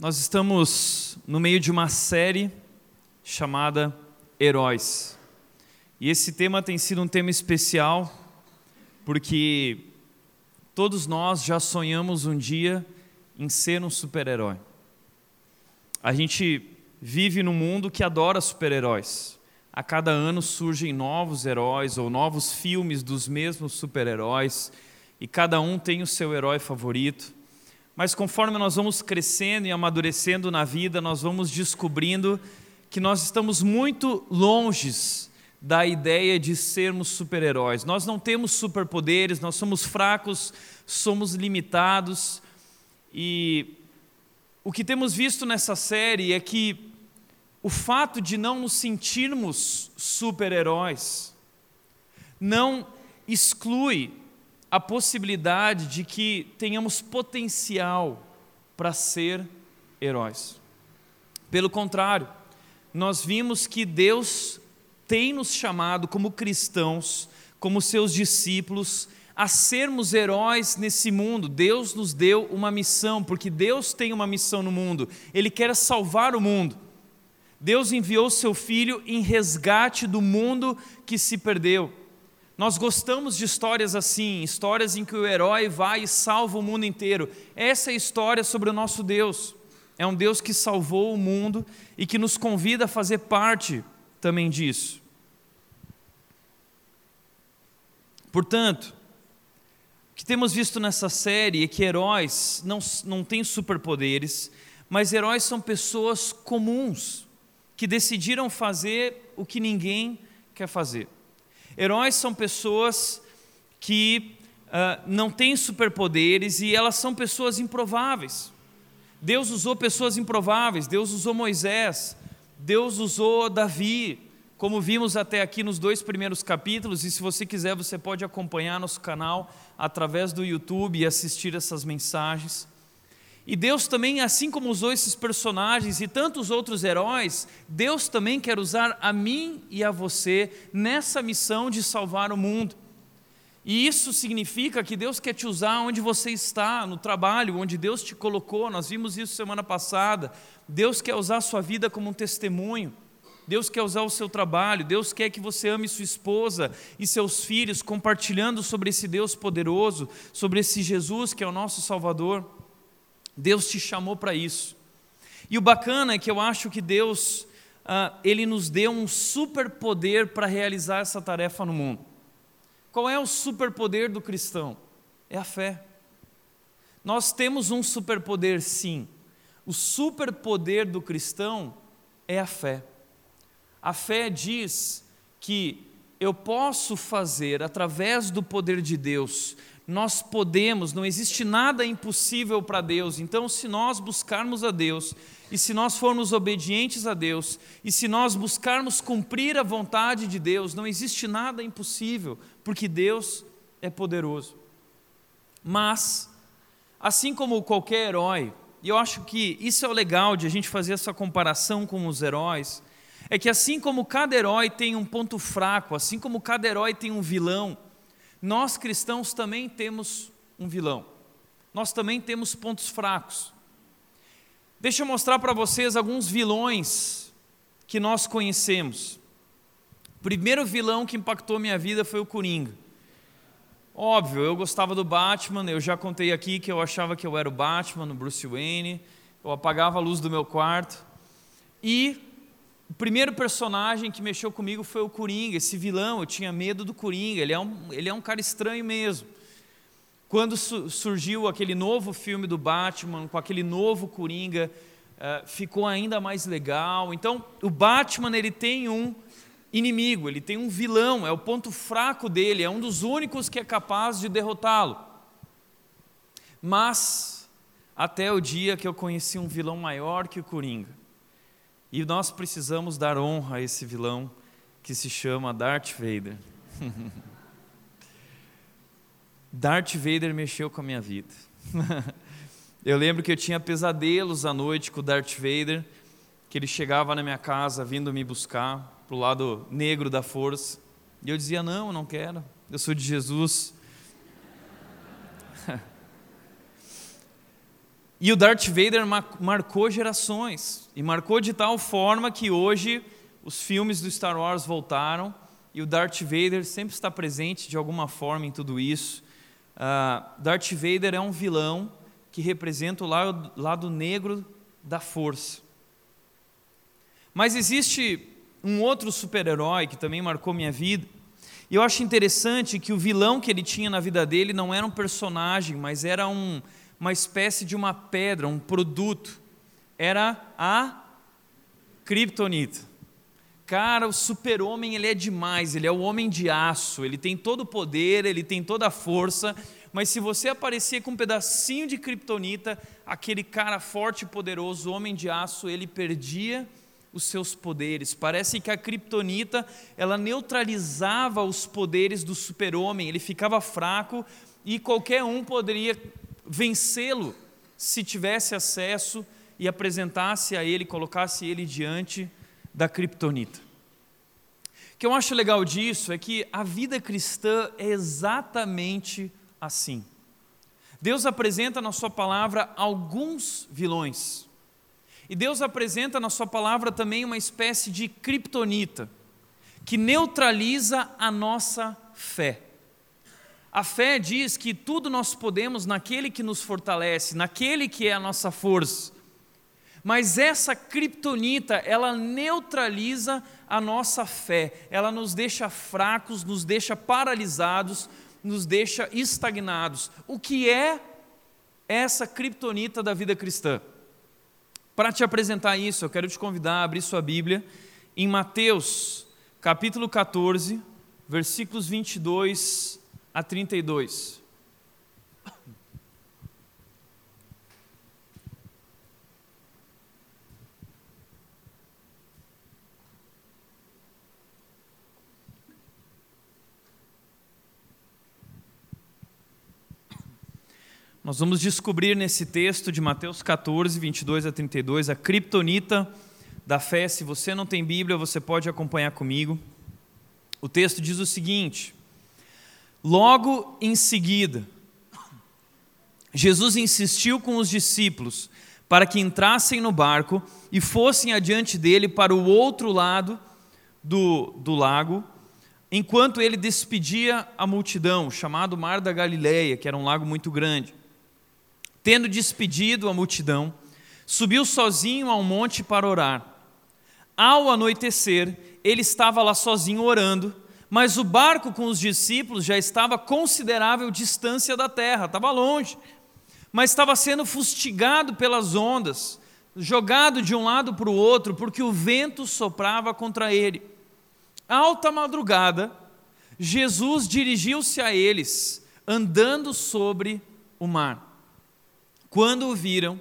Nós estamos no meio de uma série chamada Heróis. E esse tema tem sido um tema especial porque todos nós já sonhamos um dia em ser um super-herói. A gente vive num mundo que adora super-heróis. A cada ano surgem novos heróis ou novos filmes dos mesmos super-heróis e cada um tem o seu herói favorito. Mas conforme nós vamos crescendo e amadurecendo na vida, nós vamos descobrindo que nós estamos muito longes da ideia de sermos super-heróis. Nós não temos superpoderes, nós somos fracos, somos limitados. E o que temos visto nessa série é que o fato de não nos sentirmos super-heróis não exclui a possibilidade de que tenhamos potencial para ser heróis. Pelo contrário, nós vimos que Deus tem nos chamado como cristãos, como seus discípulos, a sermos heróis nesse mundo. Deus nos deu uma missão, porque Deus tem uma missão no mundo. Ele quer salvar o mundo. Deus enviou seu filho em resgate do mundo que se perdeu. Nós gostamos de histórias assim, histórias em que o herói vai e salva o mundo inteiro. Essa é a história sobre o nosso Deus. É um Deus que salvou o mundo e que nos convida a fazer parte também disso. Portanto, o que temos visto nessa série é que heróis não, não têm superpoderes, mas heróis são pessoas comuns que decidiram fazer o que ninguém quer fazer. Heróis são pessoas que uh, não têm superpoderes e elas são pessoas improváveis. Deus usou pessoas improváveis, Deus usou Moisés, Deus usou Davi, como vimos até aqui nos dois primeiros capítulos, e se você quiser, você pode acompanhar nosso canal através do YouTube e assistir essas mensagens. E Deus também, assim como usou esses personagens e tantos outros heróis, Deus também quer usar a mim e a você nessa missão de salvar o mundo. E isso significa que Deus quer te usar onde você está, no trabalho, onde Deus te colocou. Nós vimos isso semana passada. Deus quer usar a sua vida como um testemunho. Deus quer usar o seu trabalho, Deus quer que você ame sua esposa e seus filhos, compartilhando sobre esse Deus poderoso, sobre esse Jesus que é o nosso Salvador. Deus te chamou para isso. E o bacana é que eu acho que Deus, ah, Ele nos deu um superpoder para realizar essa tarefa no mundo. Qual é o superpoder do cristão? É a fé. Nós temos um superpoder, sim. O superpoder do cristão é a fé. A fé diz que eu posso fazer, através do poder de Deus, nós podemos, não existe nada impossível para Deus. Então, se nós buscarmos a Deus, e se nós formos obedientes a Deus, e se nós buscarmos cumprir a vontade de Deus, não existe nada impossível, porque Deus é poderoso. Mas, assim como qualquer herói, e eu acho que isso é o legal de a gente fazer essa comparação com os heróis, é que assim como cada herói tem um ponto fraco, assim como cada herói tem um vilão, nós cristãos também temos um vilão. Nós também temos pontos fracos. Deixa eu mostrar para vocês alguns vilões que nós conhecemos. O primeiro vilão que impactou minha vida foi o Coringa. Óbvio, eu gostava do Batman, eu já contei aqui que eu achava que eu era o Batman, o Bruce Wayne, eu apagava a luz do meu quarto. E o primeiro personagem que mexeu comigo foi o Coringa, esse vilão, eu tinha medo do Coringa, ele é um, ele é um cara estranho mesmo. Quando su surgiu aquele novo filme do Batman, com aquele novo Coringa, uh, ficou ainda mais legal. Então, o Batman ele tem um inimigo, ele tem um vilão, é o ponto fraco dele, é um dos únicos que é capaz de derrotá-lo. Mas, até o dia que eu conheci um vilão maior que o Coringa, e nós precisamos dar honra a esse vilão que se chama Darth Vader. Darth Vader mexeu com a minha vida. eu lembro que eu tinha pesadelos à noite com o Darth Vader, que ele chegava na minha casa vindo me buscar para o lado negro da força. E eu dizia: Não, não quero, eu sou de Jesus. E o Darth Vader marcou gerações, e marcou de tal forma que hoje os filmes do Star Wars voltaram, e o Darth Vader sempre está presente de alguma forma em tudo isso. Uh, Darth Vader é um vilão que representa o lado, lado negro da força. Mas existe um outro super-herói que também marcou minha vida, e eu acho interessante que o vilão que ele tinha na vida dele não era um personagem, mas era um, uma espécie de uma pedra, um produto. Era a Kryptonita. Cara, o super-homem ele é demais, ele é o homem de aço, ele tem todo o poder, ele tem toda a força, mas se você aparecer com um pedacinho de kryptonita, aquele cara forte e poderoso, homem de aço, ele perdia os seus poderes. Parece que a kryptonita, ela neutralizava os poderes do super-homem, ele ficava fraco e qualquer um poderia vencê-lo se tivesse acesso e apresentasse a ele, colocasse ele diante da criptonita. O que eu acho legal disso é que a vida cristã é exatamente assim. Deus apresenta na Sua palavra alguns vilões. E Deus apresenta na Sua palavra também uma espécie de criptonita, que neutraliza a nossa fé. A fé diz que tudo nós podemos naquele que nos fortalece, naquele que é a nossa força. Mas essa criptonita, ela neutraliza a nossa fé, ela nos deixa fracos, nos deixa paralisados, nos deixa estagnados. O que é essa criptonita da vida cristã? Para te apresentar isso, eu quero te convidar a abrir sua Bíblia em Mateus, capítulo 14, versículos 22 a 32. Nós vamos descobrir nesse texto de Mateus 14, 22 a 32, a criptonita da fé. Se você não tem Bíblia, você pode acompanhar comigo. O texto diz o seguinte: Logo em seguida, Jesus insistiu com os discípulos para que entrassem no barco e fossem adiante dele para o outro lado do, do lago, enquanto ele despedia a multidão, chamado Mar da Galileia, que era um lago muito grande. Tendo despedido a multidão, subiu sozinho ao monte para orar. Ao anoitecer, ele estava lá sozinho orando, mas o barco com os discípulos já estava a considerável distância da terra, estava longe, mas estava sendo fustigado pelas ondas, jogado de um lado para o outro, porque o vento soprava contra ele. Alta madrugada, Jesus dirigiu-se a eles, andando sobre o mar. Quando o viram,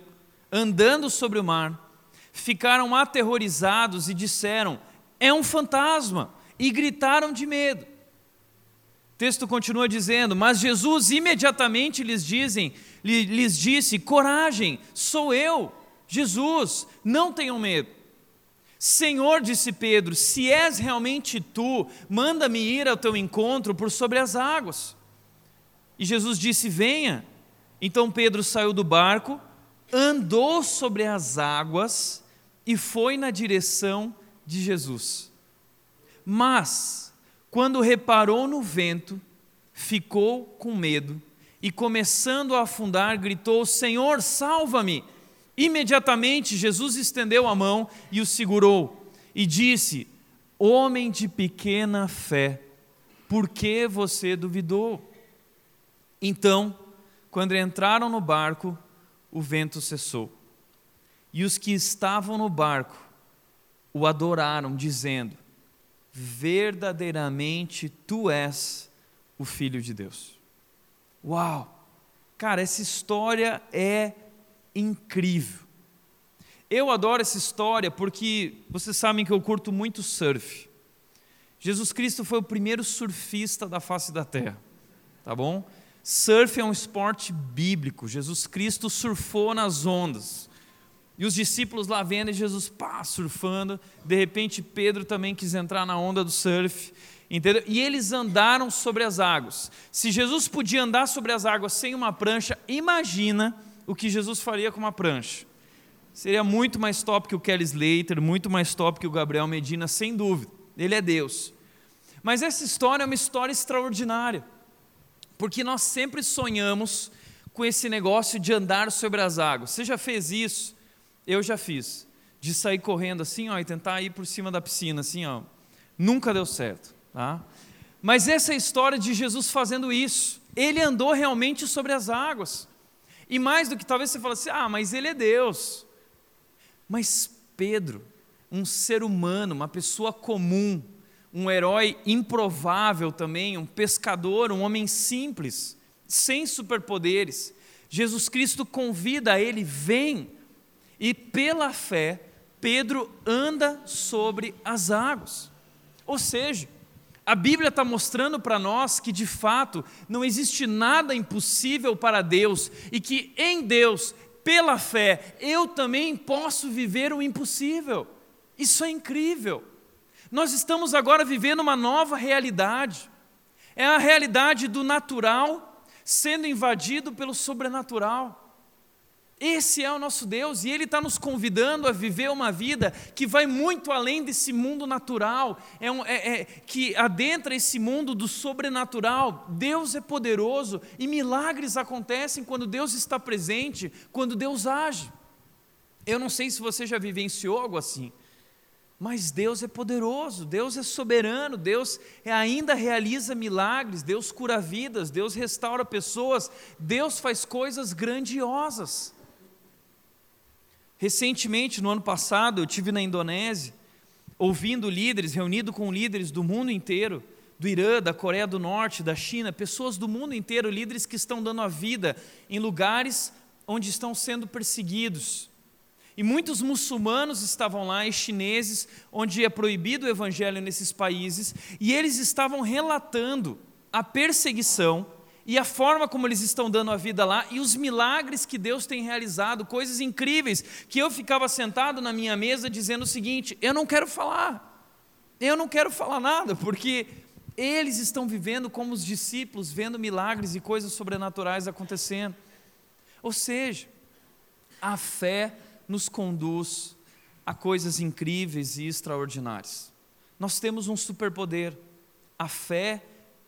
andando sobre o mar, ficaram aterrorizados e disseram: É um fantasma! E gritaram de medo. O texto continua dizendo: Mas Jesus imediatamente lhes, dizem, lhes disse: Coragem, sou eu, Jesus, não tenham medo. Senhor, disse Pedro, se és realmente tu, manda-me ir ao teu encontro por sobre as águas. E Jesus disse: Venha. Então Pedro saiu do barco, andou sobre as águas e foi na direção de Jesus. Mas, quando reparou no vento, ficou com medo e, começando a afundar, gritou: Senhor, salva-me! Imediatamente Jesus estendeu a mão e o segurou e disse: Homem de pequena fé, por que você duvidou? Então, quando entraram no barco, o vento cessou. E os que estavam no barco o adoraram, dizendo: Verdadeiramente tu és o Filho de Deus. Uau! Cara, essa história é incrível. Eu adoro essa história porque vocês sabem que eu curto muito surf. Jesus Cristo foi o primeiro surfista da face da terra, tá bom? Surf é um esporte bíblico. Jesus Cristo surfou nas ondas. E os discípulos lá vendo Jesus pá, surfando. De repente, Pedro também quis entrar na onda do surf. Entendeu? E eles andaram sobre as águas. Se Jesus podia andar sobre as águas sem uma prancha, imagina o que Jesus faria com uma prancha. Seria muito mais top que o Kelly Slater, muito mais top que o Gabriel Medina, sem dúvida. Ele é Deus. Mas essa história é uma história extraordinária, porque nós sempre sonhamos com esse negócio de andar sobre as águas. Você já fez isso? Eu já fiz. De sair correndo assim, ó, e tentar ir por cima da piscina, assim, ó. Nunca deu certo, tá? Mas essa é história de Jesus fazendo isso. Ele andou realmente sobre as águas. E mais do que talvez você fale assim, ah, mas ele é Deus. Mas Pedro, um ser humano, uma pessoa comum, um herói improvável também, um pescador, um homem simples, sem superpoderes. Jesus Cristo convida ele, vem, e pela fé, Pedro anda sobre as águas. Ou seja, a Bíblia está mostrando para nós que de fato não existe nada impossível para Deus e que em Deus, pela fé, eu também posso viver o impossível. Isso é incrível. Nós estamos agora vivendo uma nova realidade. É a realidade do natural sendo invadido pelo sobrenatural. Esse é o nosso Deus e Ele está nos convidando a viver uma vida que vai muito além desse mundo natural, é, um, é, é que adentra esse mundo do sobrenatural. Deus é poderoso e milagres acontecem quando Deus está presente, quando Deus age. Eu não sei se você já vivenciou algo assim. Mas Deus é poderoso, Deus é soberano, Deus é, ainda realiza milagres, Deus cura vidas, Deus restaura pessoas, Deus faz coisas grandiosas. Recentemente, no ano passado, eu tive na Indonésia, ouvindo líderes, reunido com líderes do mundo inteiro, do Irã, da Coreia do Norte, da China, pessoas do mundo inteiro, líderes que estão dando a vida em lugares onde estão sendo perseguidos. E muitos muçulmanos estavam lá e chineses, onde é proibido o evangelho nesses países, e eles estavam relatando a perseguição e a forma como eles estão dando a vida lá e os milagres que Deus tem realizado, coisas incríveis, que eu ficava sentado na minha mesa dizendo o seguinte: eu não quero falar, eu não quero falar nada, porque eles estão vivendo como os discípulos, vendo milagres e coisas sobrenaturais acontecendo. Ou seja, a fé nos conduz a coisas incríveis e extraordinárias. Nós temos um superpoder. A fé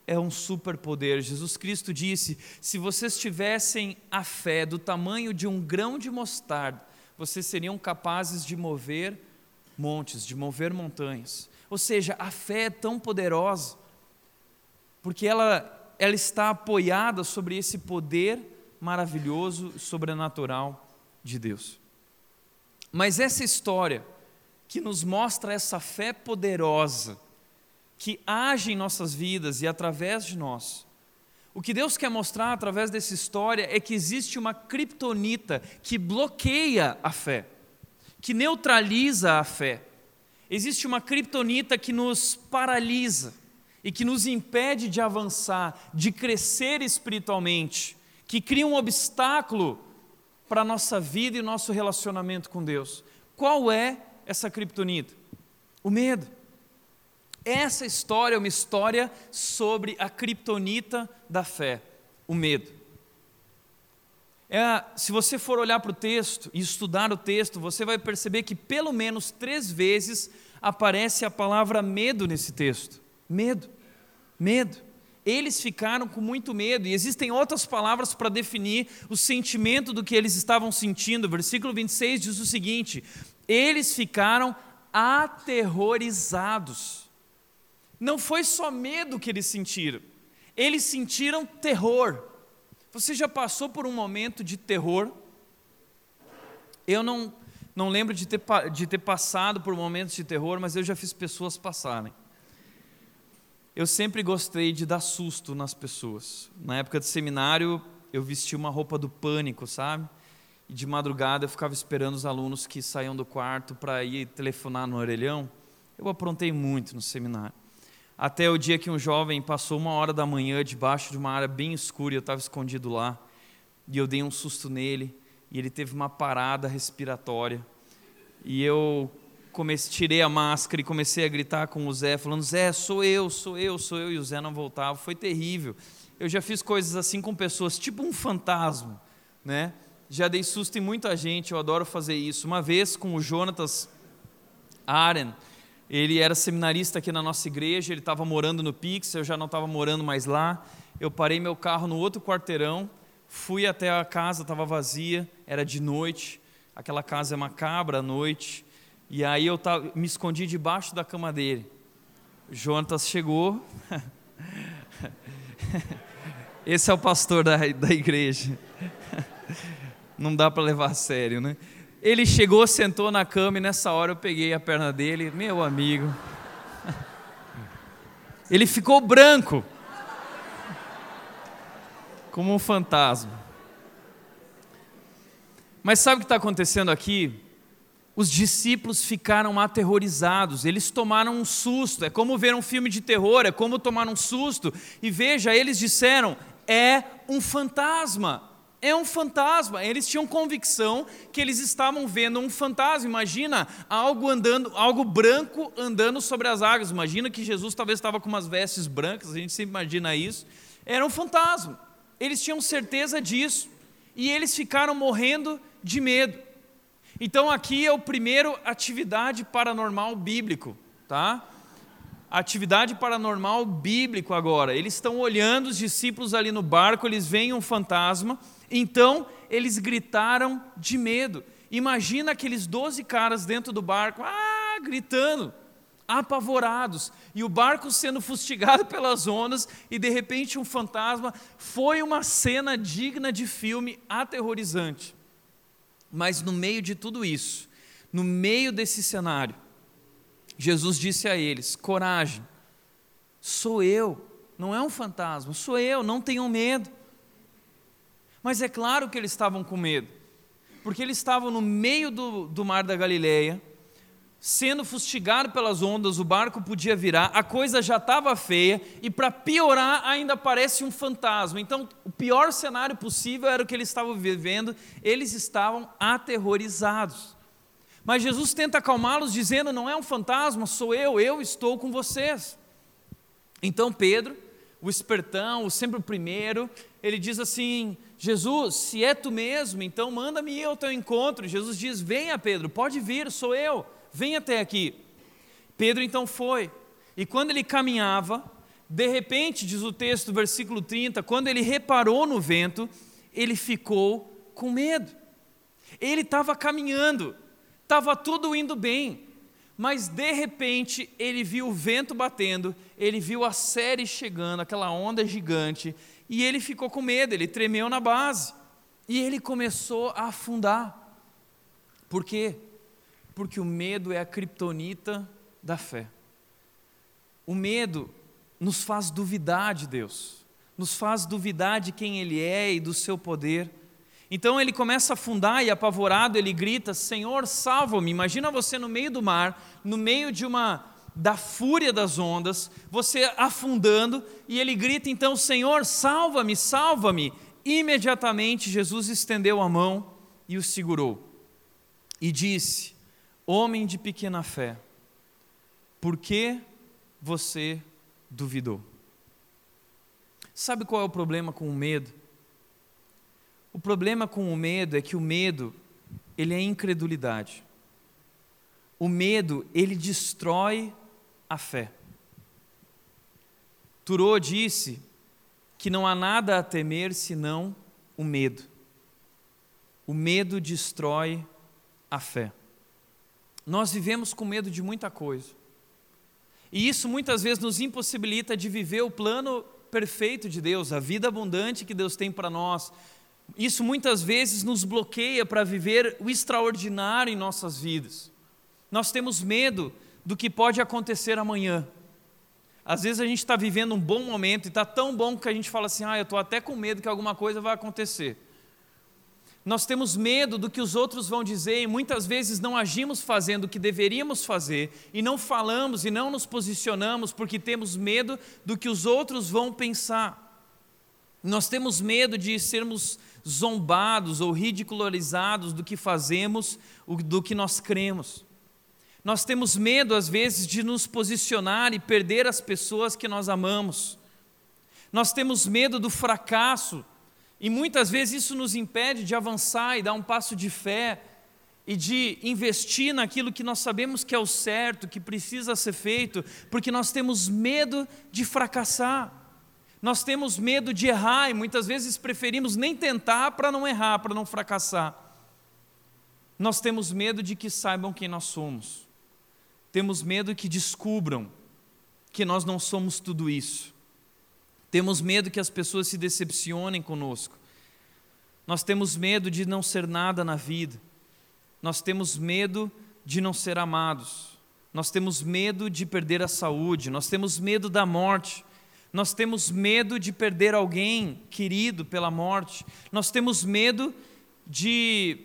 é um superpoder. Jesus Cristo disse: se vocês tivessem a fé do tamanho de um grão de mostarda, vocês seriam capazes de mover montes, de mover montanhas. Ou seja, a fé é tão poderosa, porque ela, ela está apoiada sobre esse poder maravilhoso, sobrenatural de Deus. Mas essa história que nos mostra essa fé poderosa que age em nossas vidas e através de nós. O que Deus quer mostrar através dessa história é que existe uma criptonita que bloqueia a fé, que neutraliza a fé. Existe uma criptonita que nos paralisa e que nos impede de avançar, de crescer espiritualmente, que cria um obstáculo para a nossa vida e nosso relacionamento com Deus. Qual é essa criptonita? O medo. Essa história é uma história sobre a criptonita da fé, o medo. É, se você for olhar para o texto e estudar o texto, você vai perceber que pelo menos três vezes aparece a palavra medo nesse texto. Medo, medo. Eles ficaram com muito medo, e existem outras palavras para definir o sentimento do que eles estavam sentindo. Versículo 26 diz o seguinte: eles ficaram aterrorizados. Não foi só medo que eles sentiram, eles sentiram terror. Você já passou por um momento de terror? Eu não, não lembro de ter, de ter passado por momentos de terror, mas eu já fiz pessoas passarem. Eu sempre gostei de dar susto nas pessoas. Na época de seminário, eu vestia uma roupa do pânico, sabe? E de madrugada eu ficava esperando os alunos que saíam do quarto para ir telefonar no orelhão. Eu aprontei muito no seminário. Até o dia que um jovem passou uma hora da manhã debaixo de uma área bem escura e eu estava escondido lá. E eu dei um susto nele e ele teve uma parada respiratória. E eu comecei, tirei a máscara e comecei a gritar com o Zé, falando: Zé, sou eu, sou eu, sou eu. E o Zé não voltava. Foi terrível. Eu já fiz coisas assim com pessoas, tipo um fantasma, né? já dei susto em muita gente, eu adoro fazer isso. Uma vez com o Jonatas Aren, ele era seminarista aqui na nossa igreja, ele estava morando no Pix, eu já não estava morando mais lá. Eu parei meu carro no outro quarteirão, fui até a casa, estava vazia, era de noite, aquela casa é macabra à noite, e aí eu tava, me escondi debaixo da cama dele. Jonatas chegou. Esse é o pastor da, da igreja. Não dá para levar a sério, né? Ele chegou, sentou na cama e nessa hora eu peguei a perna dele, meu amigo. Ele ficou branco, como um fantasma. Mas sabe o que está acontecendo aqui? Os discípulos ficaram aterrorizados, eles tomaram um susto. É como ver um filme de terror, é como tomar um susto. E veja, eles disseram: é um fantasma é um fantasma. Eles tinham convicção que eles estavam vendo um fantasma. Imagina algo andando, algo branco andando sobre as águas. Imagina que Jesus talvez estava com umas vestes brancas, a gente sempre imagina isso. Era um fantasma. Eles tinham certeza disso e eles ficaram morrendo de medo. Então aqui é o primeiro atividade paranormal bíblico, tá? atividade paranormal bíblico agora. Eles estão olhando os discípulos ali no barco, eles veem um fantasma então eles gritaram de medo. Imagina aqueles doze caras dentro do barco, ah, gritando, apavorados, e o barco sendo fustigado pelas ondas, e de repente um fantasma. Foi uma cena digna de filme, aterrorizante. Mas no meio de tudo isso, no meio desse cenário, Jesus disse a eles: coragem, sou eu, não é um fantasma, sou eu, não tenham medo. Mas é claro que eles estavam com medo, porque eles estavam no meio do, do mar da Galileia, sendo fustigado pelas ondas, o barco podia virar, a coisa já estava feia, e para piorar, ainda aparece um fantasma. Então, o pior cenário possível era o que eles estavam vivendo, eles estavam aterrorizados. Mas Jesus tenta acalmá-los, dizendo: Não é um fantasma, sou eu, eu estou com vocês. Então, Pedro, o espertão, o sempre o primeiro, ele diz assim: Jesus, se é tu mesmo, então manda-me ir ao teu encontro. Jesus diz: Venha, Pedro, pode vir, sou eu, vem até aqui. Pedro então foi, e quando ele caminhava, de repente, diz o texto, versículo 30, quando ele reparou no vento, ele ficou com medo. Ele estava caminhando, estava tudo indo bem, mas de repente ele viu o vento batendo, ele viu a série chegando, aquela onda gigante, e ele ficou com medo, ele tremeu na base. E ele começou a afundar. Por quê? Porque o medo é a criptonita da fé. O medo nos faz duvidar de Deus, nos faz duvidar de quem Ele é e do seu poder. Então ele começa a afundar e apavorado ele grita: Senhor, salva-me. Imagina você no meio do mar, no meio de uma da fúria das ondas, você afundando, e ele grita então: Senhor, salva-me, salva-me. Imediatamente Jesus estendeu a mão e o segurou, e disse: Homem de pequena fé, por que você duvidou? Sabe qual é o problema com o medo? O problema com o medo é que o medo, ele é incredulidade. O medo, ele destrói a fé. Turô disse que não há nada a temer senão o medo. O medo destrói a fé. Nós vivemos com medo de muita coisa. E isso muitas vezes nos impossibilita de viver o plano perfeito de Deus, a vida abundante que Deus tem para nós. Isso muitas vezes nos bloqueia para viver o extraordinário em nossas vidas. Nós temos medo do que pode acontecer amanhã. Às vezes a gente está vivendo um bom momento e está tão bom que a gente fala assim: ah, eu estou até com medo que alguma coisa vai acontecer. Nós temos medo do que os outros vão dizer e muitas vezes não agimos fazendo o que deveríamos fazer e não falamos e não nos posicionamos porque temos medo do que os outros vão pensar. Nós temos medo de sermos zombados ou ridicularizados do que fazemos, do que nós cremos. Nós temos medo, às vezes, de nos posicionar e perder as pessoas que nós amamos. Nós temos medo do fracasso, E muitas vezes isso nos impede de avançar e dar um passo de fé e de investir naquilo que nós sabemos que é o certo, que precisa ser feito, porque nós temos medo de fracassar. Nós temos medo de errar e muitas vezes preferimos nem tentar para não errar, para não fracassar. Nós temos medo de que saibam quem nós somos. Temos medo que descubram que nós não somos tudo isso. Temos medo que as pessoas se decepcionem conosco. Nós temos medo de não ser nada na vida. Nós temos medo de não ser amados. Nós temos medo de perder a saúde. Nós temos medo da morte. Nós temos medo de perder alguém querido pela morte. Nós temos medo de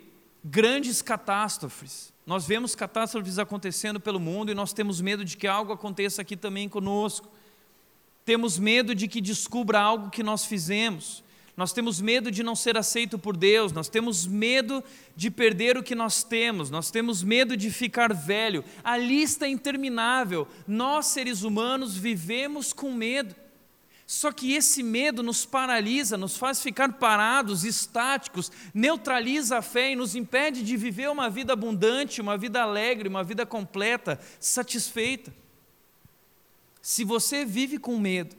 grandes catástrofes. Nós vemos catástrofes acontecendo pelo mundo e nós temos medo de que algo aconteça aqui também conosco. Temos medo de que descubra algo que nós fizemos. Nós temos medo de não ser aceito por Deus, nós temos medo de perder o que nós temos, nós temos medo de ficar velho. A lista é interminável. Nós, seres humanos, vivemos com medo. Só que esse medo nos paralisa, nos faz ficar parados, estáticos, neutraliza a fé e nos impede de viver uma vida abundante, uma vida alegre, uma vida completa, satisfeita. Se você vive com medo,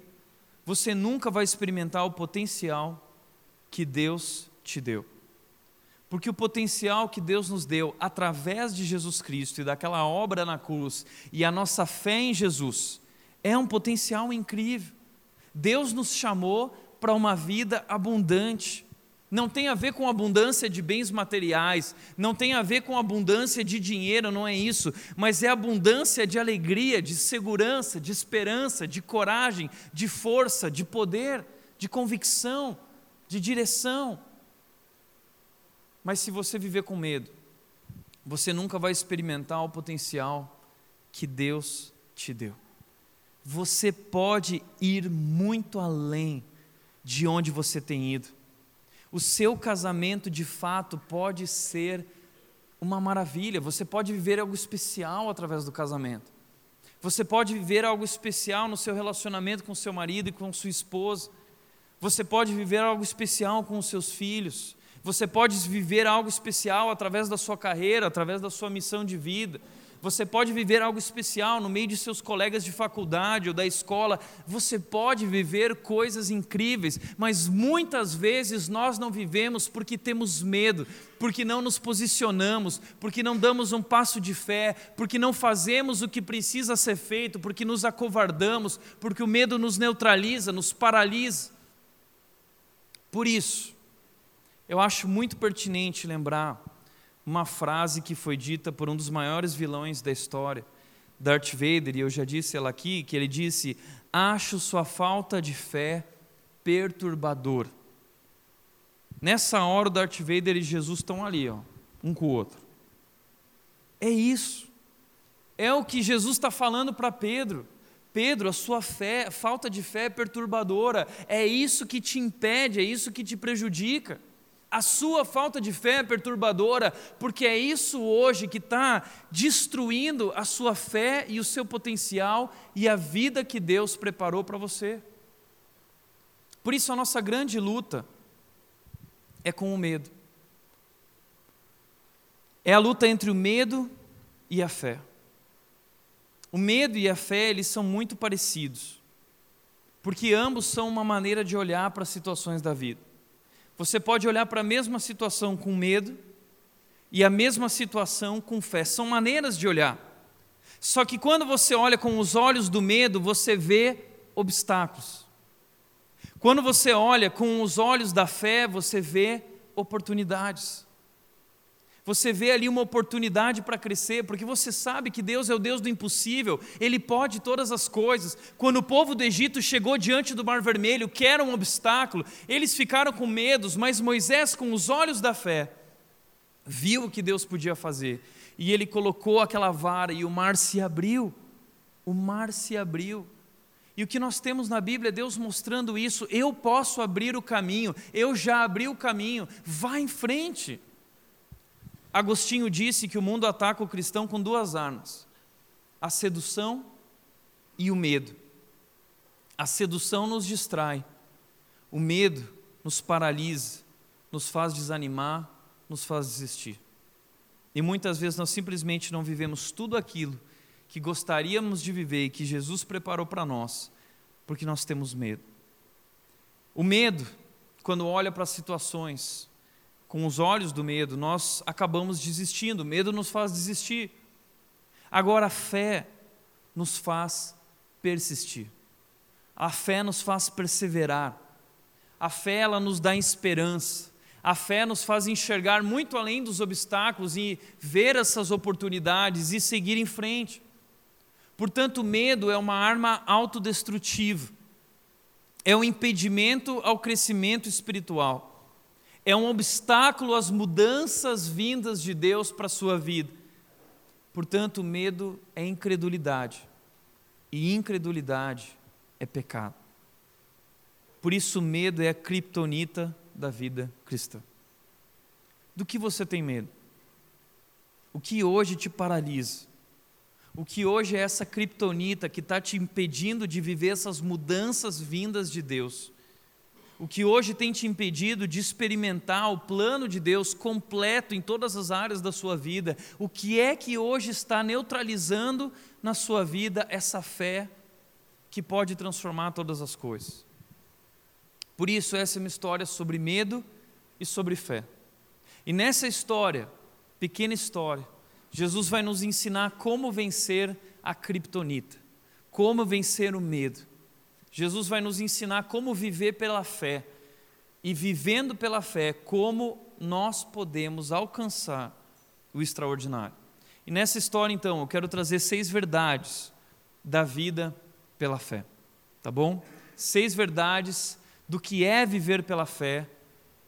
você nunca vai experimentar o potencial que Deus te deu. Porque o potencial que Deus nos deu através de Jesus Cristo e daquela obra na cruz e a nossa fé em Jesus é um potencial incrível. Deus nos chamou para uma vida abundante. Não tem a ver com abundância de bens materiais, não tem a ver com abundância de dinheiro, não é isso, mas é abundância de alegria, de segurança, de esperança, de coragem, de força, de poder, de convicção, de direção. Mas se você viver com medo, você nunca vai experimentar o potencial que Deus te deu. Você pode ir muito além de onde você tem ido o seu casamento de fato pode ser uma maravilha, você pode viver algo especial através do casamento. Você pode viver algo especial no seu relacionamento com seu marido e com sua esposa. Você pode viver algo especial com os seus filhos. Você pode viver algo especial através da sua carreira, através da sua missão de vida. Você pode viver algo especial no meio de seus colegas de faculdade ou da escola. Você pode viver coisas incríveis, mas muitas vezes nós não vivemos porque temos medo, porque não nos posicionamos, porque não damos um passo de fé, porque não fazemos o que precisa ser feito, porque nos acovardamos, porque o medo nos neutraliza, nos paralisa. Por isso, eu acho muito pertinente lembrar uma frase que foi dita por um dos maiores vilões da história, Darth Vader, e eu já disse ela aqui, que ele disse: Acho sua falta de fé perturbador. Nessa hora, o Darth Vader e Jesus estão ali, ó, um com o outro. É isso. É o que Jesus está falando para Pedro. Pedro, a sua fé, falta de fé é perturbadora. É isso que te impede, é isso que te prejudica. A sua falta de fé é perturbadora, porque é isso hoje que está destruindo a sua fé e o seu potencial e a vida que Deus preparou para você. Por isso, a nossa grande luta é com o medo. É a luta entre o medo e a fé. O medo e a fé, eles são muito parecidos, porque ambos são uma maneira de olhar para as situações da vida. Você pode olhar para a mesma situação com medo e a mesma situação com fé. São maneiras de olhar. Só que quando você olha com os olhos do medo, você vê obstáculos. Quando você olha com os olhos da fé, você vê oportunidades. Você vê ali uma oportunidade para crescer, porque você sabe que Deus é o Deus do impossível, Ele pode todas as coisas. Quando o povo do Egito chegou diante do Mar Vermelho, que era um obstáculo, eles ficaram com medos, mas Moisés, com os olhos da fé, viu o que Deus podia fazer, e ele colocou aquela vara e o mar se abriu. O mar se abriu. E o que nós temos na Bíblia é Deus mostrando isso. Eu posso abrir o caminho, eu já abri o caminho, vá em frente. Agostinho disse que o mundo ataca o cristão com duas armas: a sedução e o medo. A sedução nos distrai, o medo nos paralisa, nos faz desanimar, nos faz desistir. E muitas vezes nós simplesmente não vivemos tudo aquilo que gostaríamos de viver e que Jesus preparou para nós, porque nós temos medo. O medo, quando olha para as situações com os olhos do medo, nós acabamos desistindo, o medo nos faz desistir. Agora a fé nos faz persistir. A fé nos faz perseverar. A fé ela nos dá esperança. A fé nos faz enxergar muito além dos obstáculos e ver essas oportunidades e seguir em frente. Portanto, o medo é uma arma autodestrutiva, é um impedimento ao crescimento espiritual, é um obstáculo às mudanças vindas de Deus para a sua vida. Portanto, medo é incredulidade, e incredulidade é pecado. Por isso, medo é a criptonita da vida cristã. Do que você tem medo? O que hoje te paralisa? O que hoje é essa criptonita que está te impedindo de viver essas mudanças vindas de Deus? O que hoje tem te impedido de experimentar o plano de Deus completo em todas as áreas da sua vida? O que é que hoje está neutralizando na sua vida essa fé que pode transformar todas as coisas? Por isso, essa é uma história sobre medo e sobre fé. E nessa história, pequena história, Jesus vai nos ensinar como vencer a criptonita, como vencer o medo. Jesus vai nos ensinar como viver pela fé e vivendo pela fé, como nós podemos alcançar o extraordinário. E nessa história, então, eu quero trazer seis verdades da vida pela fé, tá bom? Seis verdades do que é viver pela fé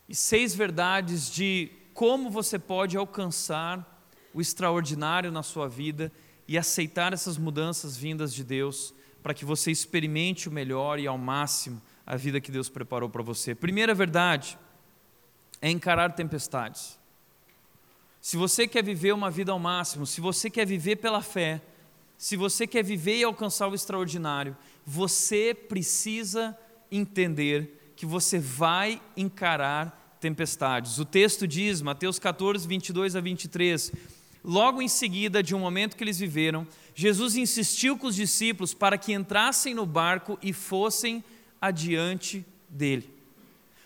e seis verdades de como você pode alcançar o extraordinário na sua vida e aceitar essas mudanças vindas de Deus para que você experimente o melhor e ao máximo a vida que Deus preparou para você. Primeira verdade é encarar tempestades. Se você quer viver uma vida ao máximo, se você quer viver pela fé, se você quer viver e alcançar o extraordinário, você precisa entender que você vai encarar tempestades. O texto diz, Mateus 14, 22 a 23, Logo em seguida de um momento que eles viveram, Jesus insistiu com os discípulos para que entrassem no barco e fossem adiante dele.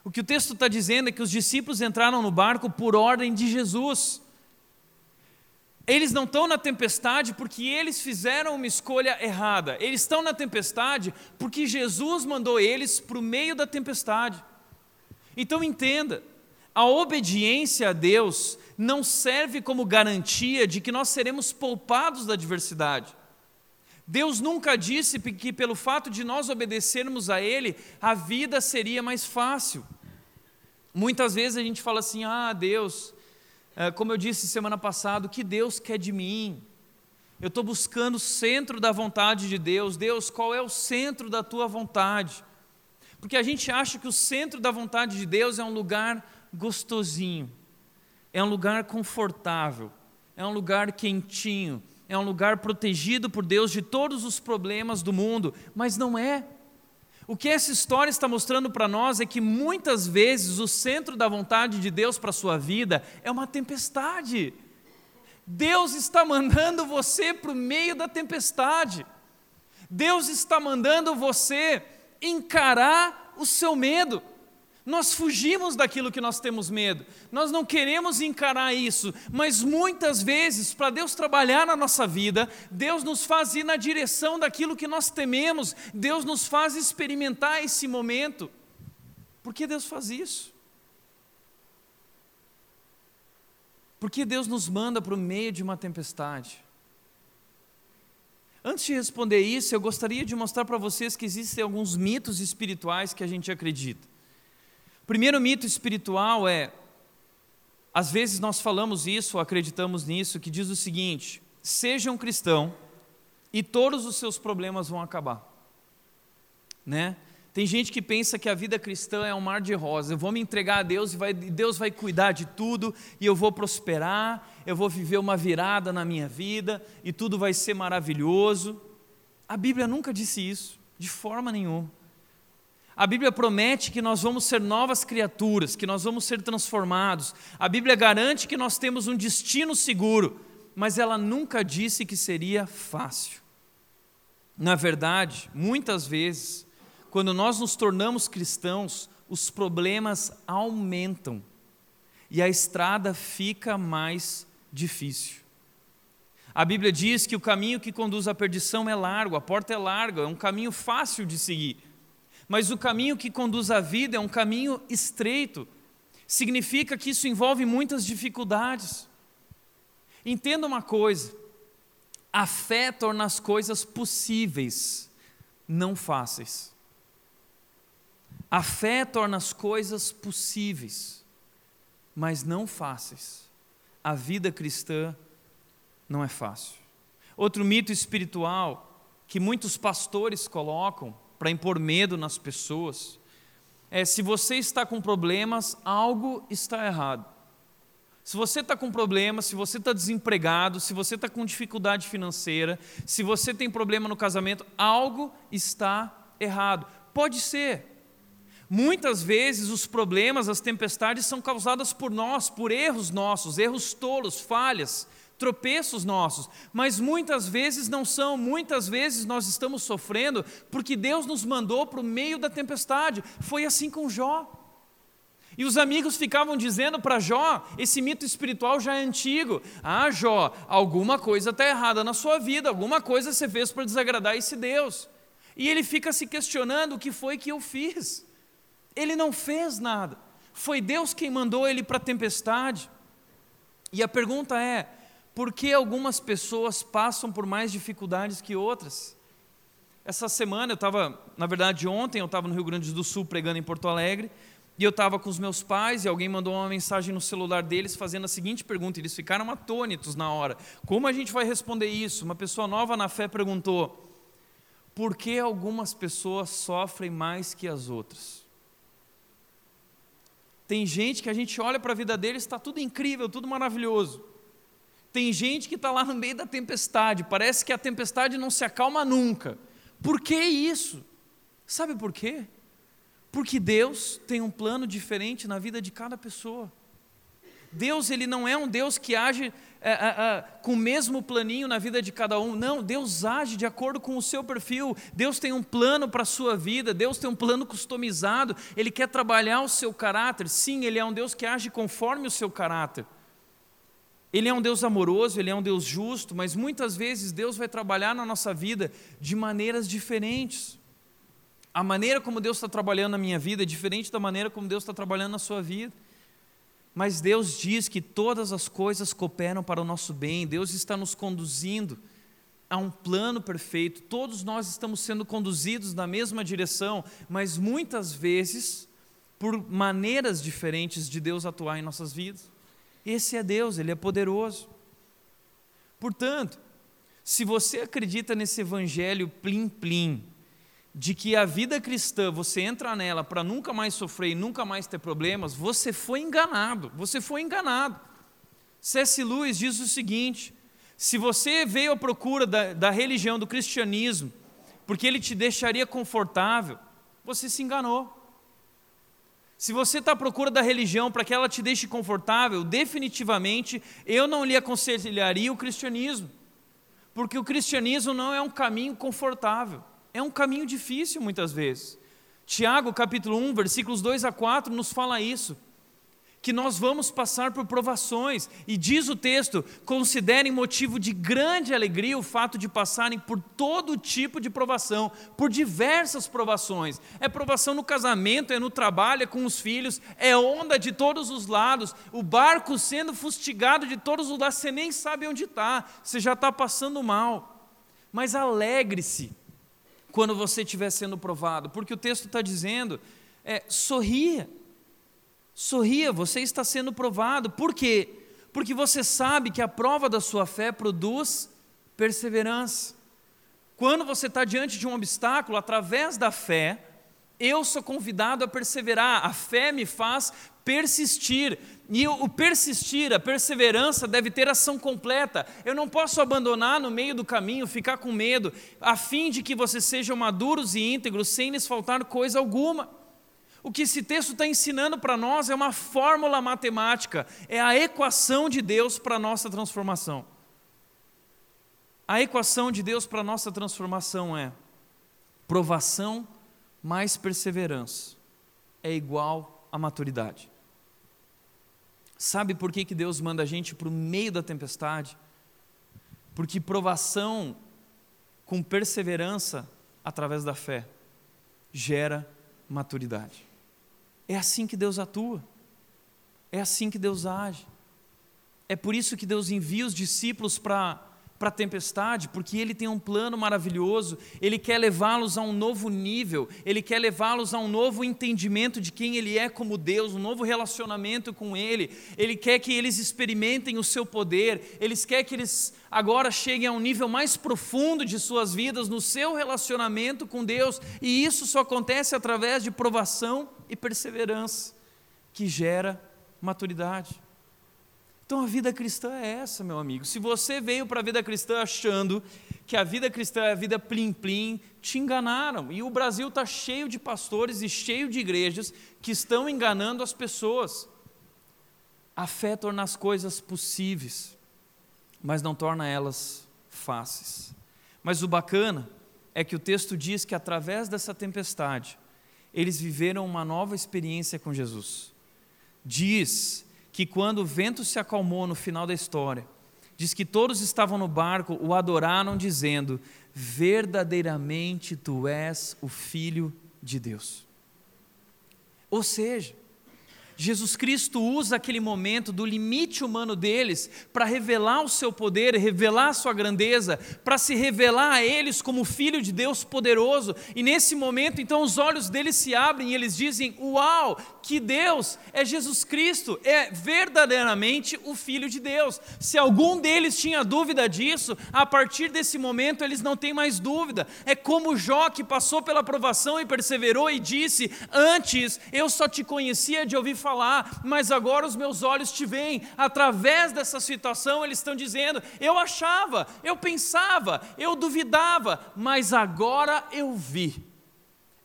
O que o texto está dizendo é que os discípulos entraram no barco por ordem de Jesus. Eles não estão na tempestade porque eles fizeram uma escolha errada. Eles estão na tempestade porque Jesus mandou eles para o meio da tempestade. Então entenda, a obediência a Deus não serve como garantia de que nós seremos poupados da adversidade. Deus nunca disse que, pelo fato de nós obedecermos a Ele, a vida seria mais fácil. Muitas vezes a gente fala assim: ah, Deus, eh, como eu disse semana passada, o que Deus quer de mim? Eu estou buscando o centro da vontade de Deus. Deus, qual é o centro da tua vontade? Porque a gente acha que o centro da vontade de Deus é um lugar gostosinho, é um lugar confortável, é um lugar quentinho, é um lugar protegido por Deus de todos os problemas do mundo, mas não é. O que essa história está mostrando para nós é que muitas vezes o centro da vontade de Deus para a sua vida é uma tempestade. Deus está mandando você para o meio da tempestade. Deus está mandando você encarar o seu medo. Nós fugimos daquilo que nós temos medo, nós não queremos encarar isso, mas muitas vezes, para Deus trabalhar na nossa vida, Deus nos faz ir na direção daquilo que nós tememos, Deus nos faz experimentar esse momento. Por que Deus faz isso? Por que Deus nos manda para o meio de uma tempestade? Antes de responder isso, eu gostaria de mostrar para vocês que existem alguns mitos espirituais que a gente acredita. O primeiro mito espiritual é, às vezes nós falamos isso, acreditamos nisso, que diz o seguinte: seja um cristão e todos os seus problemas vão acabar. Né? Tem gente que pensa que a vida cristã é um mar de rosas. Eu vou me entregar a Deus e vai, Deus vai cuidar de tudo e eu vou prosperar, eu vou viver uma virada na minha vida e tudo vai ser maravilhoso. A Bíblia nunca disse isso, de forma nenhuma. A Bíblia promete que nós vamos ser novas criaturas, que nós vamos ser transformados. A Bíblia garante que nós temos um destino seguro, mas ela nunca disse que seria fácil. Na verdade, muitas vezes, quando nós nos tornamos cristãos, os problemas aumentam e a estrada fica mais difícil. A Bíblia diz que o caminho que conduz à perdição é largo, a porta é larga, é um caminho fácil de seguir. Mas o caminho que conduz à vida é um caminho estreito. Significa que isso envolve muitas dificuldades. Entenda uma coisa: a fé torna as coisas possíveis, não fáceis. A fé torna as coisas possíveis, mas não fáceis. A vida cristã não é fácil. Outro mito espiritual que muitos pastores colocam para impor medo nas pessoas é: se você está com problemas, algo está errado. Se você está com problemas, se você está desempregado, se você está com dificuldade financeira, se você tem problema no casamento, algo está errado. Pode ser. Muitas vezes os problemas, as tempestades são causadas por nós, por erros nossos, erros tolos, falhas, tropeços nossos, mas muitas vezes não são, muitas vezes nós estamos sofrendo porque Deus nos mandou para o meio da tempestade. Foi assim com Jó. E os amigos ficavam dizendo para Jó, esse mito espiritual já é antigo: Ah, Jó, alguma coisa está errada na sua vida, alguma coisa você fez para desagradar esse Deus. E ele fica se questionando: o que foi que eu fiz? Ele não fez nada, foi Deus quem mandou ele para a tempestade. E a pergunta é: por que algumas pessoas passam por mais dificuldades que outras? Essa semana eu estava, na verdade ontem eu estava no Rio Grande do Sul pregando em Porto Alegre, e eu estava com os meus pais e alguém mandou uma mensagem no celular deles fazendo a seguinte pergunta, eles ficaram atônitos na hora. Como a gente vai responder isso? Uma pessoa nova na fé perguntou: por que algumas pessoas sofrem mais que as outras? Tem gente que a gente olha para a vida deles, está tudo incrível, tudo maravilhoso. Tem gente que está lá no meio da tempestade, parece que a tempestade não se acalma nunca. Por que isso? Sabe por quê? Porque Deus tem um plano diferente na vida de cada pessoa. Deus ele não é um Deus que age é, é, é, com o mesmo planinho na vida de cada um. Não, Deus age de acordo com o seu perfil. Deus tem um plano para a sua vida, Deus tem um plano customizado. Ele quer trabalhar o seu caráter. Sim, Ele é um Deus que age conforme o seu caráter. Ele é um Deus amoroso, ele é um Deus justo, mas muitas vezes Deus vai trabalhar na nossa vida de maneiras diferentes. A maneira como Deus está trabalhando na minha vida é diferente da maneira como Deus está trabalhando na sua vida. Mas Deus diz que todas as coisas cooperam para o nosso bem, Deus está nos conduzindo a um plano perfeito, todos nós estamos sendo conduzidos na mesma direção, mas muitas vezes por maneiras diferentes de Deus atuar em nossas vidas. Esse é Deus, Ele é poderoso. Portanto, se você acredita nesse evangelho plim-plim, de que a vida cristã, você entra nela para nunca mais sofrer e nunca mais ter problemas, você foi enganado, você foi enganado. C.S. Lewis diz o seguinte: se você veio à procura da, da religião, do cristianismo, porque ele te deixaria confortável, você se enganou. Se você está à procura da religião para que ela te deixe confortável, definitivamente eu não lhe aconselharia o cristianismo, porque o cristianismo não é um caminho confortável, é um caminho difícil muitas vezes. Tiago, capítulo 1, versículos 2 a 4, nos fala isso que nós vamos passar por provações, e diz o texto: considerem motivo de grande alegria o fato de passarem por todo tipo de provação, por diversas provações. É provação no casamento, é no trabalho, é com os filhos, é onda de todos os lados, o barco sendo fustigado de todos os lados, você nem sabe onde está, você já está passando mal. Mas alegre-se quando você estiver sendo provado, porque o texto está dizendo: é, sorria Sorria, você está sendo provado. Por quê? Porque você sabe que a prova da sua fé produz perseverança. Quando você está diante de um obstáculo, através da fé, eu sou convidado a perseverar. A fé me faz persistir. e o persistir, a perseverança deve ter ação completa. Eu não posso abandonar no meio do caminho, ficar com medo, a fim de que vocês sejam maduros e íntegros, sem lhes faltar coisa alguma. O que esse texto está ensinando para nós é uma fórmula matemática, é a equação de Deus para a nossa transformação. A equação de Deus para a nossa transformação é provação mais perseverança é igual a maturidade. Sabe por que, que Deus manda a gente para o meio da tempestade? Porque provação com perseverança através da fé gera maturidade. É assim que Deus atua. É assim que Deus age. É por isso que Deus envia os discípulos para para a tempestade, porque Ele tem um plano maravilhoso, Ele quer levá-los a um novo nível, Ele quer levá-los a um novo entendimento de quem Ele é como Deus, um novo relacionamento com Ele, Ele quer que eles experimentem o seu poder, Ele quer que eles agora cheguem a um nível mais profundo de suas vidas, no seu relacionamento com Deus, e isso só acontece através de provação e perseverança, que gera maturidade. Então a vida cristã é essa, meu amigo. Se você veio para a vida cristã achando que a vida cristã é a vida plim-plim, te enganaram. E o Brasil está cheio de pastores e cheio de igrejas que estão enganando as pessoas. A fé torna as coisas possíveis, mas não torna elas fáceis. Mas o bacana é que o texto diz que através dessa tempestade, eles viveram uma nova experiência com Jesus. Diz que quando o vento se acalmou no final da história, diz que todos estavam no barco, o adoraram, dizendo: Verdadeiramente tu és o Filho de Deus. Ou seja, Jesus Cristo usa aquele momento do limite humano deles para revelar o seu poder, revelar a sua grandeza, para se revelar a eles como Filho de Deus poderoso. E nesse momento, então, os olhos deles se abrem e eles dizem: Uau, que Deus é Jesus Cristo, é verdadeiramente o Filho de Deus. Se algum deles tinha dúvida disso, a partir desse momento eles não têm mais dúvida. É como Jó que passou pela provação e perseverou e disse: Antes eu só te conhecia de ouvir falar, mas agora os meus olhos te veem. Através dessa situação, eles estão dizendo: eu achava, eu pensava, eu duvidava, mas agora eu vi.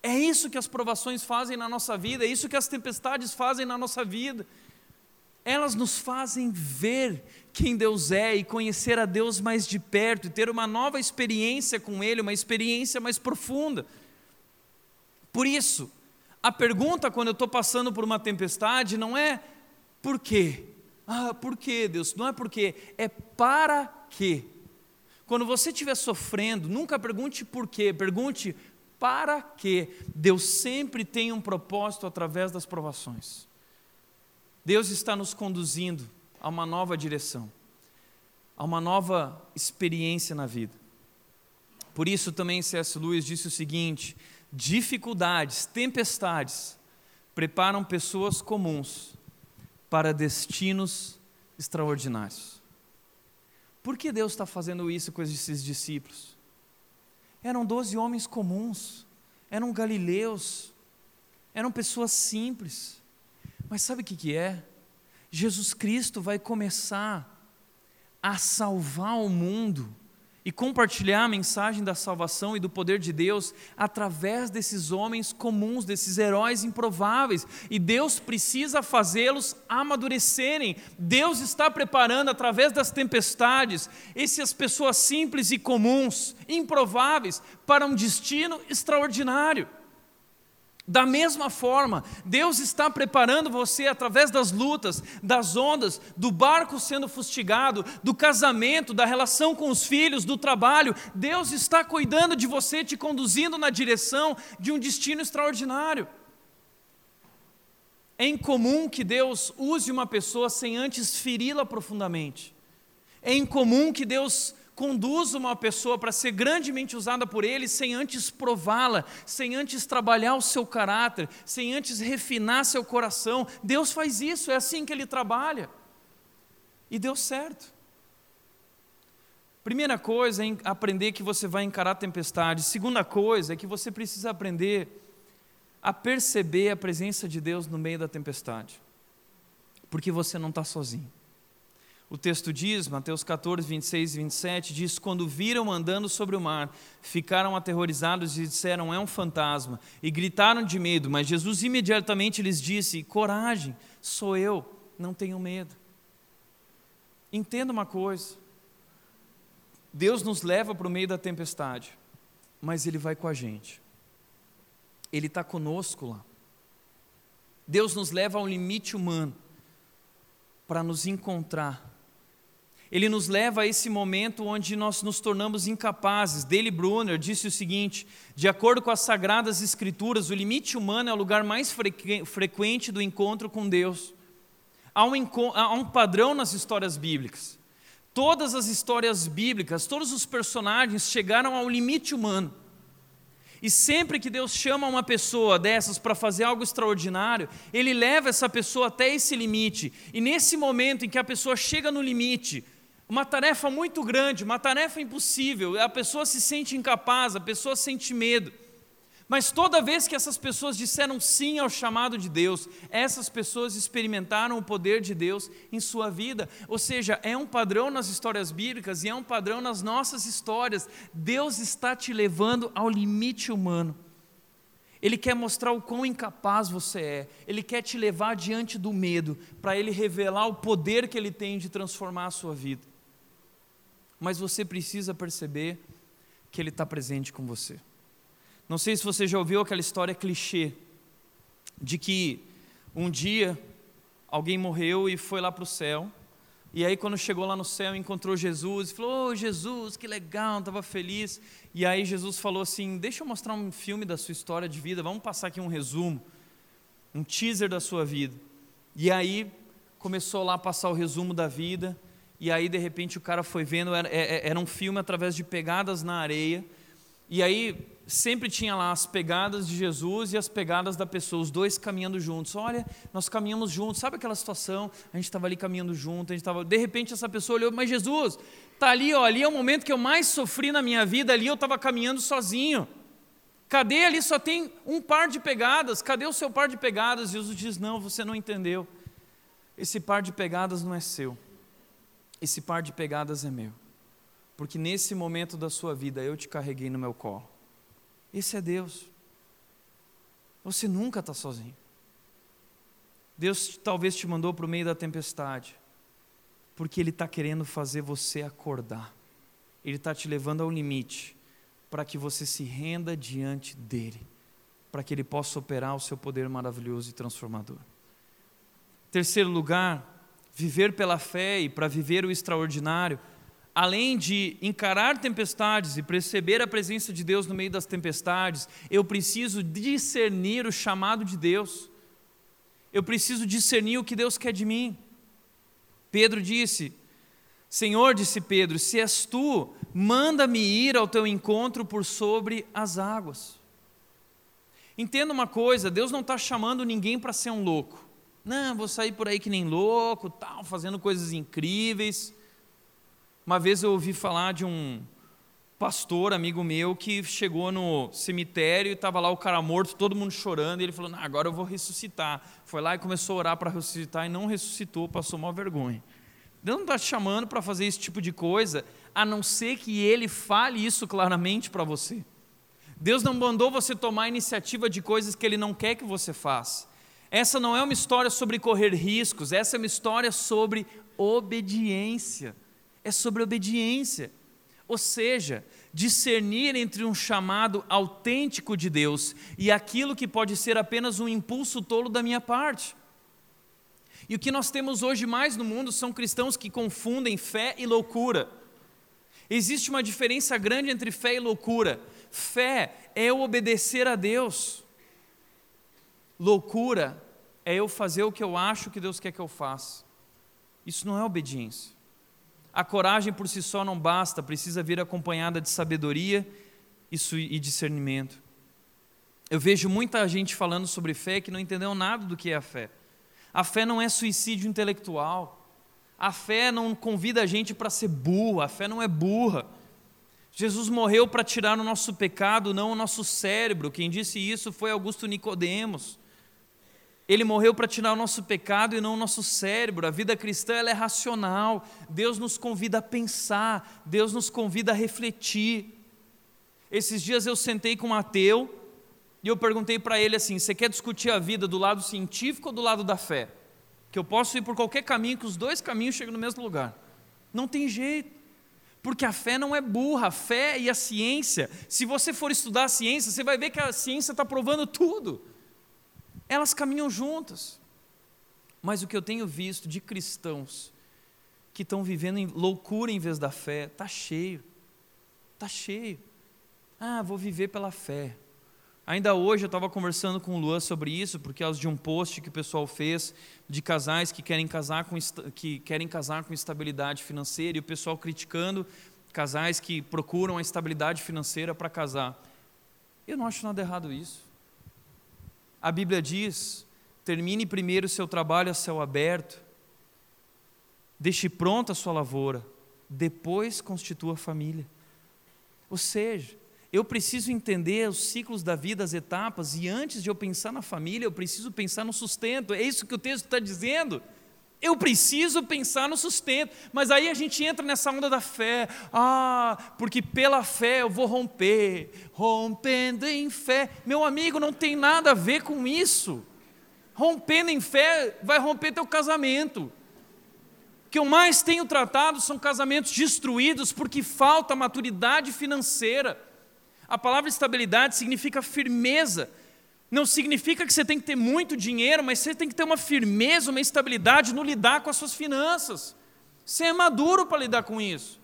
É isso que as provações fazem na nossa vida, é isso que as tempestades fazem na nossa vida. Elas nos fazem ver quem Deus é e conhecer a Deus mais de perto e ter uma nova experiência com Ele, uma experiência mais profunda. Por isso, a pergunta quando eu estou passando por uma tempestade não é por quê? Ah, por quê, Deus? Não é por quê, é para quê. Quando você estiver sofrendo, nunca pergunte por quê, pergunte para quê. Deus sempre tem um propósito através das provações. Deus está nos conduzindo a uma nova direção, a uma nova experiência na vida. Por isso também C.S. Lewis disse o seguinte: dificuldades, tempestades, preparam pessoas comuns para destinos extraordinários. Por que Deus está fazendo isso com esses discípulos? Eram doze homens comuns, eram galileus, eram pessoas simples. Mas sabe o que, que é? Jesus Cristo vai começar a salvar o mundo e compartilhar a mensagem da salvação e do poder de Deus através desses homens comuns, desses heróis improváveis. E Deus precisa fazê-los amadurecerem. Deus está preparando através das tempestades essas pessoas simples e comuns, improváveis, para um destino extraordinário. Da mesma forma, Deus está preparando você através das lutas, das ondas, do barco sendo fustigado, do casamento, da relação com os filhos, do trabalho. Deus está cuidando de você, te conduzindo na direção de um destino extraordinário. É incomum que Deus use uma pessoa sem antes feri-la profundamente. É incomum que Deus conduz uma pessoa para ser grandemente usada por Ele sem antes prová-la, sem antes trabalhar o seu caráter, sem antes refinar seu coração. Deus faz isso, é assim que Ele trabalha. E deu certo. Primeira coisa é aprender que você vai encarar a tempestade. Segunda coisa é que você precisa aprender a perceber a presença de Deus no meio da tempestade. porque você não está sozinho. O texto diz, Mateus 14, 26 e 27, diz: Quando viram andando sobre o mar, ficaram aterrorizados e disseram: É um fantasma, e gritaram de medo. Mas Jesus imediatamente lhes disse: Coragem, sou eu, não tenho medo. Entenda uma coisa: Deus nos leva para o meio da tempestade, mas Ele vai com a gente, Ele está conosco lá. Deus nos leva ao limite humano para nos encontrar ele nos leva a esse momento onde nós nos tornamos incapazes. Dele Brunner disse o seguinte: de acordo com as sagradas escrituras, o limite humano é o lugar mais frequente do encontro com Deus. Há um, há um padrão nas histórias bíblicas. Todas as histórias bíblicas, todos os personagens chegaram ao limite humano. E sempre que Deus chama uma pessoa dessas para fazer algo extraordinário, Ele leva essa pessoa até esse limite. E nesse momento em que a pessoa chega no limite, uma tarefa muito grande, uma tarefa impossível, a pessoa se sente incapaz, a pessoa sente medo. Mas toda vez que essas pessoas disseram sim ao chamado de Deus, essas pessoas experimentaram o poder de Deus em sua vida. Ou seja, é um padrão nas histórias bíblicas e é um padrão nas nossas histórias. Deus está te levando ao limite humano. Ele quer mostrar o quão incapaz você é. Ele quer te levar diante do medo, para ele revelar o poder que ele tem de transformar a sua vida mas você precisa perceber que Ele está presente com você. Não sei se você já ouviu aquela história clichê de que um dia alguém morreu e foi lá para o céu, e aí quando chegou lá no céu encontrou Jesus e falou: oh, Jesus, que legal, estava feliz. E aí Jesus falou assim: Deixa eu mostrar um filme da sua história de vida, vamos passar aqui um resumo, um teaser da sua vida. E aí começou lá a passar o resumo da vida e aí de repente o cara foi vendo, era, é, é, era um filme através de pegadas na areia, e aí sempre tinha lá as pegadas de Jesus e as pegadas da pessoa, os dois caminhando juntos. Olha, nós caminhamos juntos, sabe aquela situação? A gente estava ali caminhando junto, a gente estava. De repente essa pessoa olhou, mas Jesus, tá ali, ó, ali é o momento que eu mais sofri na minha vida, ali eu estava caminhando sozinho. Cadê ali? Só tem um par de pegadas. Cadê o seu par de pegadas? Jesus diz: Não, você não entendeu. Esse par de pegadas não é seu esse par de pegadas é meu. Porque nesse momento da sua vida eu te carreguei no meu colo. Esse é Deus. Você nunca está sozinho. Deus talvez te mandou para o meio da tempestade, porque Ele está querendo fazer você acordar. Ele está te levando ao limite, para que você se renda diante dEle, para que Ele possa operar o seu poder maravilhoso e transformador. Terceiro lugar, viver pela fé e para viver o extraordinário, além de encarar tempestades e perceber a presença de Deus no meio das tempestades, eu preciso discernir o chamado de Deus. Eu preciso discernir o que Deus quer de mim. Pedro disse: Senhor, disse Pedro, se és tu, manda-me ir ao teu encontro por sobre as águas. Entenda uma coisa: Deus não está chamando ninguém para ser um louco. Não, vou sair por aí que nem louco, tal, fazendo coisas incríveis. Uma vez eu ouvi falar de um pastor, amigo meu, que chegou no cemitério e estava lá o cara morto, todo mundo chorando, e ele falou: agora eu vou ressuscitar. Foi lá e começou a orar para ressuscitar e não ressuscitou, passou uma vergonha. Deus não está te chamando para fazer esse tipo de coisa, a não ser que Ele fale isso claramente para você. Deus não mandou você tomar iniciativa de coisas que Ele não quer que você faça. Essa não é uma história sobre correr riscos, essa é uma história sobre obediência. É sobre obediência. Ou seja, discernir entre um chamado autêntico de Deus e aquilo que pode ser apenas um impulso tolo da minha parte. E o que nós temos hoje mais no mundo são cristãos que confundem fé e loucura. Existe uma diferença grande entre fé e loucura. Fé é obedecer a Deus. Loucura é eu fazer o que eu acho que Deus quer que eu faça. Isso não é obediência. A coragem por si só não basta, precisa vir acompanhada de sabedoria e discernimento. Eu vejo muita gente falando sobre fé que não entendeu nada do que é a fé. A fé não é suicídio intelectual. A fé não convida a gente para ser burra, a fé não é burra. Jesus morreu para tirar o nosso pecado, não o nosso cérebro. Quem disse isso foi Augusto Nicodemos. Ele morreu para tirar o nosso pecado e não o nosso cérebro. A vida cristã é racional. Deus nos convida a pensar, Deus nos convida a refletir. Esses dias eu sentei com um ateu e eu perguntei para ele assim: você quer discutir a vida do lado científico ou do lado da fé? Que eu posso ir por qualquer caminho, que os dois caminhos chegam no mesmo lugar. Não tem jeito. Porque a fé não é burra, a fé e a ciência. Se você for estudar a ciência, você vai ver que a ciência está provando tudo. Elas caminham juntas. Mas o que eu tenho visto de cristãos que estão vivendo em loucura em vez da fé, está cheio. Está cheio. Ah, vou viver pela fé. Ainda hoje eu estava conversando com o Luan sobre isso, por causa de um post que o pessoal fez de casais que querem casar com, que querem casar com estabilidade financeira e o pessoal criticando casais que procuram a estabilidade financeira para casar. Eu não acho nada errado isso. A Bíblia diz: termine primeiro o seu trabalho a céu aberto, deixe pronta a sua lavoura, depois constitua a família. Ou seja, eu preciso entender os ciclos da vida, as etapas, e antes de eu pensar na família, eu preciso pensar no sustento. É isso que o texto está dizendo. Eu preciso pensar no sustento, mas aí a gente entra nessa onda da fé. Ah, porque pela fé eu vou romper, rompendo em fé. Meu amigo, não tem nada a ver com isso. Rompendo em fé vai romper teu casamento. O que eu mais tenho tratado são casamentos destruídos porque falta maturidade financeira. A palavra estabilidade significa firmeza não significa que você tem que ter muito dinheiro, mas você tem que ter uma firmeza, uma estabilidade no lidar com as suas finanças. Você é maduro para lidar com isso.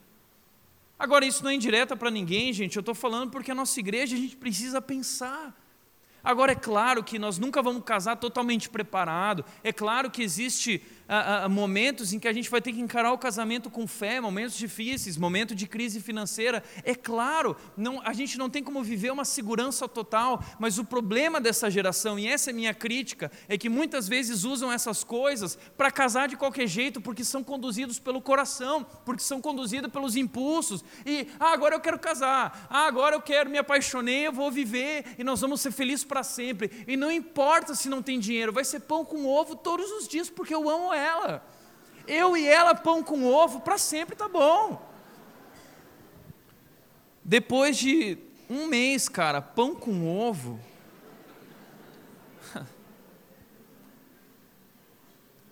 Agora, isso não é indireta para ninguém, gente. Eu estou falando porque a nossa igreja a gente precisa pensar. Agora, é claro que nós nunca vamos casar totalmente preparado. É claro que existe a, a, momentos em que a gente vai ter que encarar o casamento com fé, momentos difíceis, momento de crise financeira. É claro, não, a gente não tem como viver uma segurança total, mas o problema dessa geração, e essa é minha crítica, é que muitas vezes usam essas coisas para casar de qualquer jeito, porque são conduzidos pelo coração, porque são conduzidos pelos impulsos. E, ah, agora eu quero casar, ah, agora eu quero, me apaixonei, eu vou viver, e nós vamos ser felizes para sempre. E não importa se não tem dinheiro, vai ser pão com ovo todos os dias, porque eu amo ela. Eu e ela, pão com ovo, para sempre tá bom. Depois de um mês, cara, pão com ovo.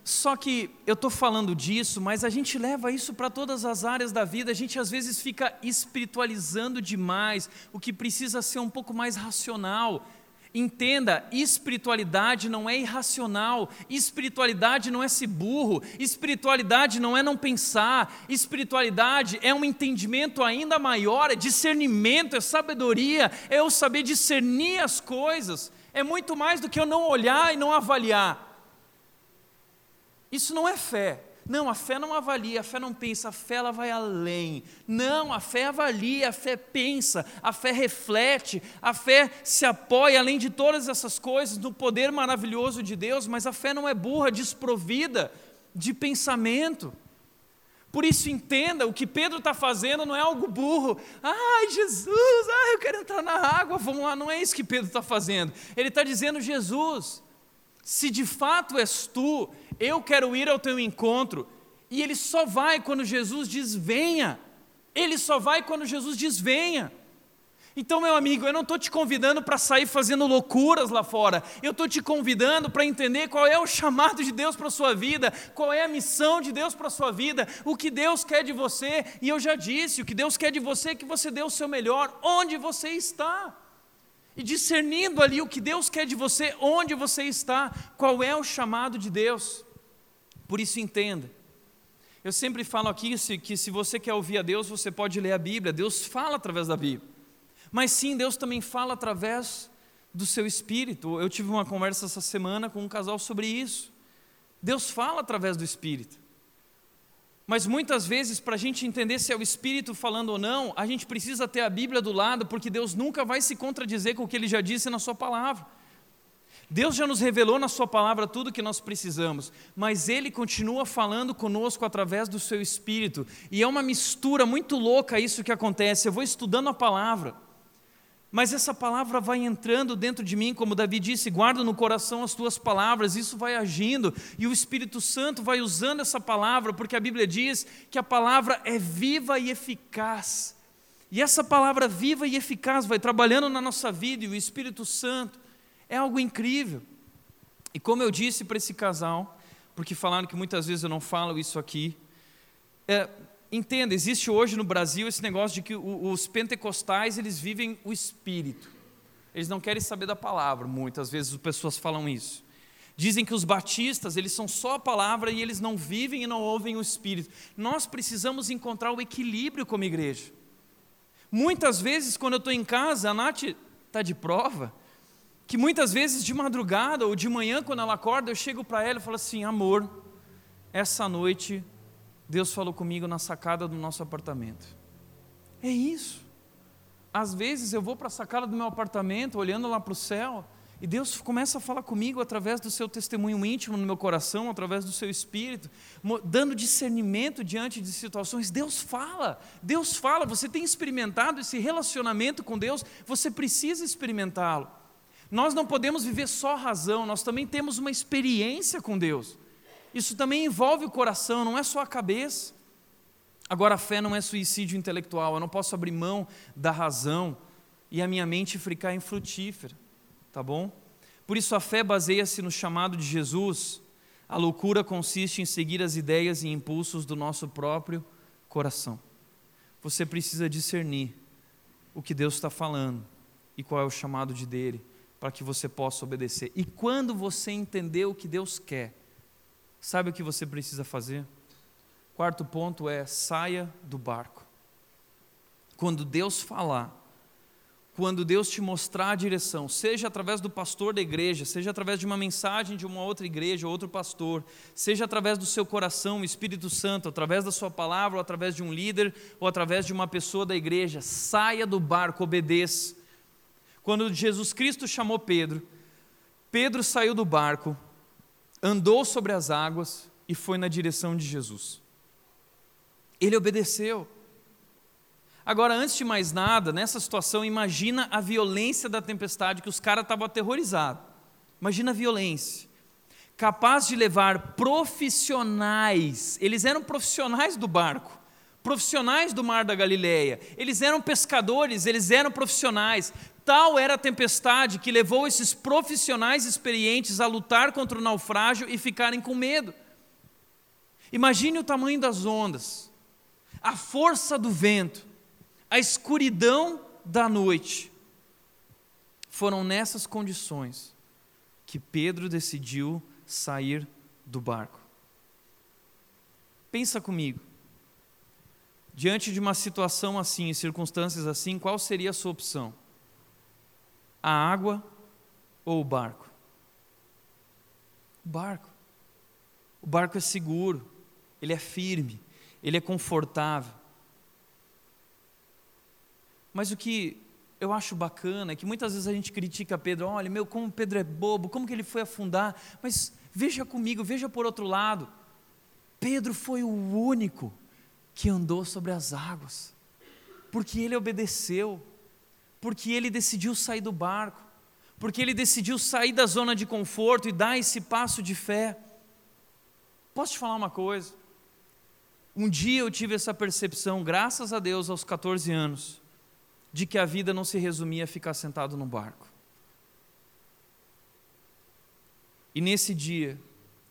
Só que eu estou falando disso, mas a gente leva isso para todas as áreas da vida. A gente às vezes fica espiritualizando demais, o que precisa ser um pouco mais racional. Entenda, espiritualidade não é irracional, espiritualidade não é ser burro, espiritualidade não é não pensar, espiritualidade é um entendimento ainda maior, é discernimento, é sabedoria, é eu saber discernir as coisas, é muito mais do que eu não olhar e não avaliar. Isso não é fé, não, a fé não avalia, a fé não pensa, a fé ela vai além. Não, a fé avalia, a fé pensa, a fé reflete, a fé se apoia, além de todas essas coisas, no poder maravilhoso de Deus, mas a fé não é burra, desprovida de pensamento. Por isso, entenda: o que Pedro está fazendo não é algo burro. Ai, Jesus, ai, eu quero entrar na água, vamos lá. Não é isso que Pedro está fazendo. Ele está dizendo: Jesus, se de fato és tu, eu quero ir ao teu encontro. E ele só vai quando Jesus diz venha. Ele só vai quando Jesus diz venha. Então, meu amigo, eu não estou te convidando para sair fazendo loucuras lá fora. Eu estou te convidando para entender qual é o chamado de Deus para a sua vida, qual é a missão de Deus para a sua vida, o que Deus quer de você. E eu já disse: o que Deus quer de você é que você dê o seu melhor onde você está. E discernindo ali o que Deus quer de você, onde você está, qual é o chamado de Deus. Por isso, entenda. Eu sempre falo aqui que se você quer ouvir a Deus, você pode ler a Bíblia. Deus fala através da Bíblia. Mas sim, Deus também fala através do seu espírito. Eu tive uma conversa essa semana com um casal sobre isso. Deus fala através do espírito. Mas muitas vezes, para a gente entender se é o Espírito falando ou não, a gente precisa ter a Bíblia do lado, porque Deus nunca vai se contradizer com o que Ele já disse na Sua palavra. Deus já nos revelou na Sua palavra tudo o que nós precisamos, mas Ele continua falando conosco através do Seu Espírito, e é uma mistura muito louca isso que acontece. Eu vou estudando a palavra, Mas essa palavra vai entrando dentro de mim, como Davi disse, guarda no coração as tuas palavras, isso vai agindo, e o Espírito Santo vai usando essa palavra, porque a Bíblia diz que a palavra é viva e eficaz. E essa palavra viva e eficaz vai trabalhando na nossa vida, e o Espírito Santo é algo incrível. E como eu disse para esse casal, porque falaram que muitas vezes eu não falo isso aqui, é, entenda, existe hoje no Brasil esse negócio de que os pentecostais eles vivem o Espírito. Eles não querem saber da palavra, muitas vezes as pessoas falam isso. Dizem que os batistas, eles são só a palavra e eles não vivem e não ouvem o Espírito. Nós precisamos encontrar o equilíbrio como igreja. Muitas vezes, quando eu estou em casa, a Nath está de prova, que muitas vezes de madrugada ou de manhã, quando ela acorda, eu chego para ela e falo assim: amor, essa noite Deus falou comigo na sacada do nosso apartamento. É isso. Às vezes eu vou para a sacada do meu apartamento, olhando lá para o céu, e Deus começa a falar comigo através do seu testemunho íntimo no meu coração, através do seu espírito, dando discernimento diante de situações. Deus fala, Deus fala. Você tem experimentado esse relacionamento com Deus, você precisa experimentá-lo. Nós não podemos viver só razão, nós também temos uma experiência com Deus. Isso também envolve o coração, não é só a cabeça. Agora, a fé não é suicídio intelectual, eu não posso abrir mão da razão e a minha mente ficar infrutífera, tá bom? Por isso, a fé baseia-se no chamado de Jesus. A loucura consiste em seguir as ideias e impulsos do nosso próprio coração. Você precisa discernir o que Deus está falando e qual é o chamado de dele para que você possa obedecer. E quando você entender o que Deus quer, sabe o que você precisa fazer? Quarto ponto é saia do barco. Quando Deus falar, quando Deus te mostrar a direção, seja através do pastor da igreja, seja através de uma mensagem de uma outra igreja, outro pastor, seja através do seu coração, o Espírito Santo, através da sua palavra, ou através de um líder, ou através de uma pessoa da igreja, saia do barco, obedeça. Quando Jesus Cristo chamou Pedro, Pedro saiu do barco, andou sobre as águas e foi na direção de Jesus. Ele obedeceu. Agora, antes de mais nada, nessa situação, imagina a violência da tempestade, que os caras estavam aterrorizados. Imagina a violência. Capaz de levar profissionais, eles eram profissionais do barco, profissionais do mar da Galileia, eles eram pescadores, eles eram profissionais, Tal era a tempestade que levou esses profissionais experientes a lutar contra o naufrágio e ficarem com medo. Imagine o tamanho das ondas, a força do vento, a escuridão da noite. Foram nessas condições que Pedro decidiu sair do barco. Pensa comigo. Diante de uma situação assim, circunstâncias assim, qual seria a sua opção? A água ou o barco? O barco. O barco é seguro, ele é firme, ele é confortável. Mas o que eu acho bacana é que muitas vezes a gente critica Pedro, olha, meu, como Pedro é bobo, como que ele foi afundar? Mas veja comigo, veja por outro lado. Pedro foi o único que andou sobre as águas, porque ele obedeceu porque ele decidiu sair do barco, porque ele decidiu sair da zona de conforto e dar esse passo de fé. Posso te falar uma coisa? Um dia eu tive essa percepção, graças a Deus, aos 14 anos, de que a vida não se resumia a ficar sentado no barco. E nesse dia,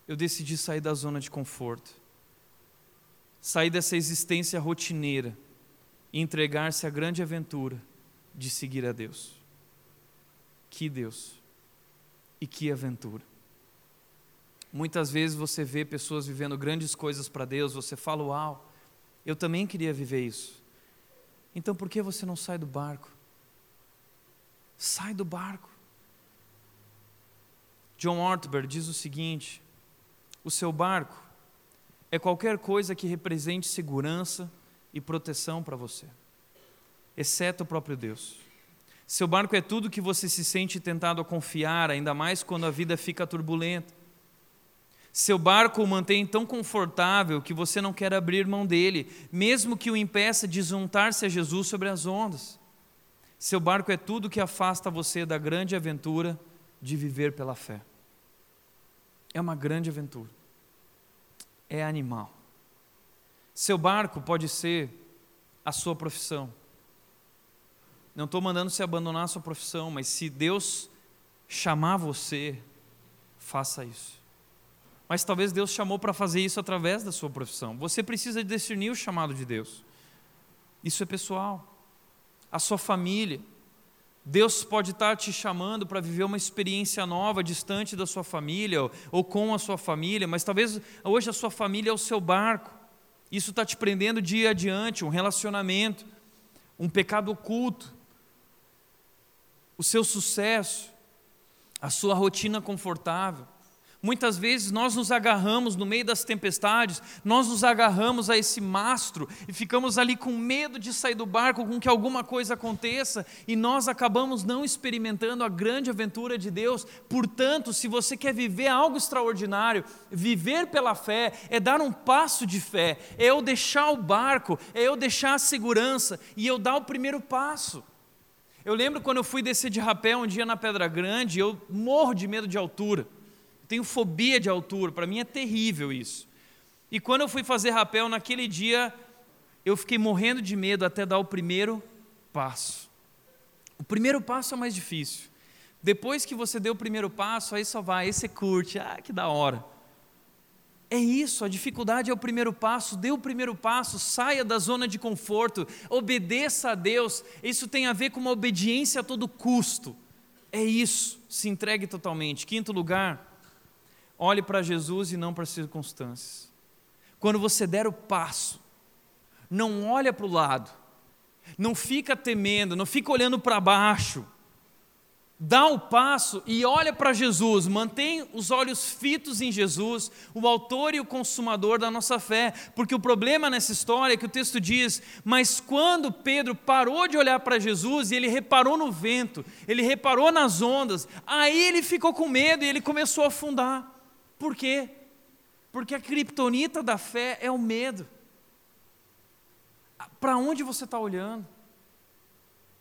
eu decidi sair da zona de conforto, sair dessa existência rotineira e entregar-se à grande aventura de seguir a Deus. Que Deus e que aventura. Muitas vezes você vê pessoas vivendo grandes coisas para Deus, você fala, uau, eu também queria viver isso. Então por que você não sai do barco? Sai do barco. John Ortberg diz o seguinte: o seu barco é qualquer coisa que represente segurança e proteção para você exceto o próprio Deus. Seu barco é tudo que você se sente tentado a confiar, ainda mais quando a vida fica turbulenta. Seu barco o mantém tão confortável que você não quer abrir mão dele, mesmo que o impeça de juntar-se a Jesus sobre as ondas. Seu barco é tudo que afasta você da grande aventura de viver pela fé. É uma grande aventura. É animal. Seu barco pode ser a sua profissão. Não estou mandando você abandonar a sua profissão, mas se Deus chamar você, faça isso. Mas talvez Deus chamou para fazer isso através da sua profissão. Você precisa discernir o chamado de Deus. Isso é pessoal. A sua família. Deus pode estar te chamando para viver uma experiência nova, distante da sua família ou, ou com a sua família, mas talvez hoje a sua família é o seu barco. Isso está te prendendo dia adiante, um relacionamento, um pecado oculto, o seu sucesso, a sua rotina confortável. Muitas vezes nós nos agarramos no meio das tempestades, nós nos agarramos a esse mastro e ficamos ali com medo de sair do barco, com que alguma coisa aconteça, e nós acabamos não experimentando a grande aventura de Deus. Portanto, se você quer viver algo extraordinário, viver pela fé é dar um passo de fé, é eu deixar o barco, é eu deixar a segurança e eu dar o primeiro passo. Eu lembro quando eu fui descer de rapé um dia na Pedra Grande, eu morro de medo de altura tenho fobia de altura, para mim é terrível isso. E quando eu fui fazer rapel naquele dia, eu fiquei morrendo de medo até dar o primeiro passo. O primeiro passo é mais difícil. Depois que você deu o primeiro passo, aí só vai, aí você curte, ah, que da hora. É isso, a dificuldade é o primeiro passo, dê o primeiro passo, saia da zona de conforto, obedeça a Deus. Isso tem a ver com uma obediência a todo custo. É isso, se entregue totalmente. Quinto lugar, Olhe para Jesus e não para as circunstâncias. Quando você der o passo, não olha para o lado, não fica temendo, não fica olhando para baixo. Dá o passo e olha para Jesus, mantém os olhos fitos em Jesus, o autor e o consumador da nossa fé, porque o problema nessa história é que o texto diz: Mas quando Pedro parou de olhar para Jesus e ele reparou no vento, ele reparou nas ondas, aí ele ficou com medo e ele começou a afundar. Por quê? Porque a criptonita da fé é o medo. Para onde você está olhando?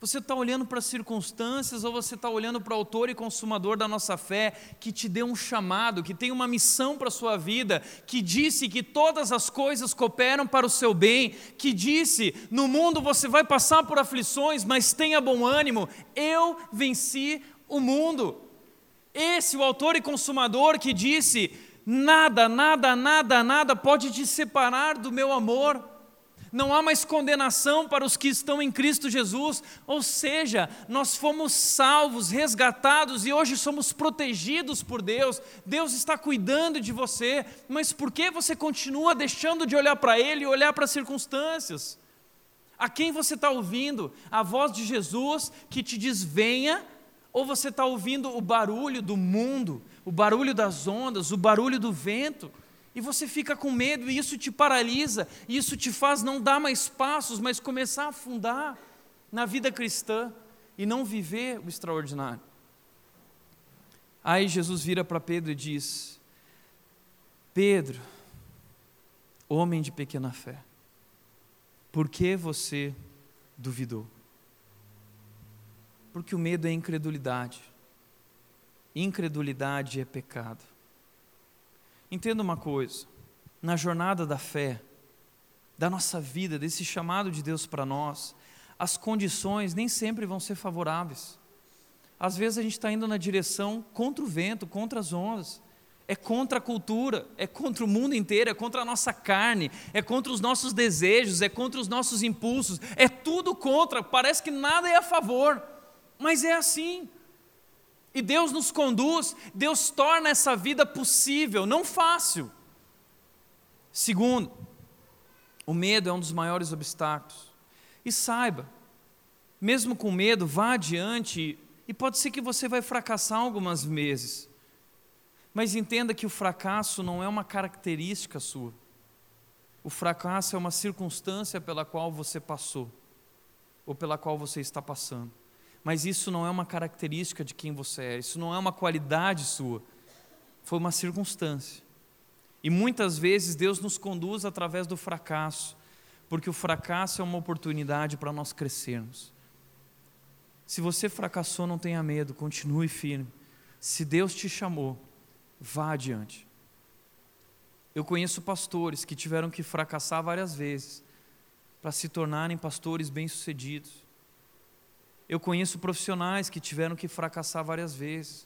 Você está olhando para as circunstâncias ou você está olhando para o autor e consumador da nossa fé, que te deu um chamado, que tem uma missão para a sua vida, que disse que todas as coisas cooperam para o seu bem, que disse: no mundo você vai passar por aflições, mas tenha bom ânimo, eu venci o mundo. Esse, o autor e consumador, que disse: Nada, nada, nada, nada pode te separar do meu amor. Não há mais condenação para os que estão em Cristo Jesus, ou seja, nós fomos salvos, resgatados e hoje somos protegidos por Deus. Deus está cuidando de você, mas por que você continua deixando de olhar para Ele e olhar para as circunstâncias? A quem você está ouvindo? A voz de Jesus que te diz: venha ou você está ouvindo o barulho do mundo, o barulho das ondas, o barulho do vento, e você fica com medo, e isso te paralisa, e isso te faz não dar mais passos, mas começar a afundar na vida cristã e não viver o extraordinário. Aí Jesus vira para Pedro e diz: Pedro, homem de pequena fé, por que você duvidou? Porque o medo é incredulidade. Incredulidade é pecado. Entenda uma coisa: na jornada da fé, da nossa vida, desse chamado de Deus para nós, as condições nem sempre vão ser favoráveis. Às vezes a gente está indo na direção contra o vento, contra as ondas. É contra a cultura, é contra o mundo inteiro, é contra a nossa carne, é contra os nossos desejos, é contra os nossos impulsos, é tudo contra, parece que nada é a favor. Mas é assim. E Deus nos conduz, Deus torna essa vida possível, não fácil. Segundo, o medo é um dos maiores obstáculos. E saiba, mesmo com medo, vá adiante, e pode ser que você vai fracassar algumas vezes. Mas entenda que o fracasso não é uma característica sua. O fracasso é uma circunstância pela qual você passou, ou pela qual você está passando mas isso não é uma característica de quem você é, isso não é uma qualidade sua, foi uma circunstância. E muitas vezes Deus nos conduz através do fracasso, porque o fracasso é uma oportunidade para nós crescermos. Se você fracassou, não tenha medo, continue firme. Se Deus te chamou, vá adiante. Eu conheço pastores que tiveram que fracassar várias vezes para se tornarem pastores bem-sucedidos. Eu conheço profissionais que tiveram que fracassar várias vezes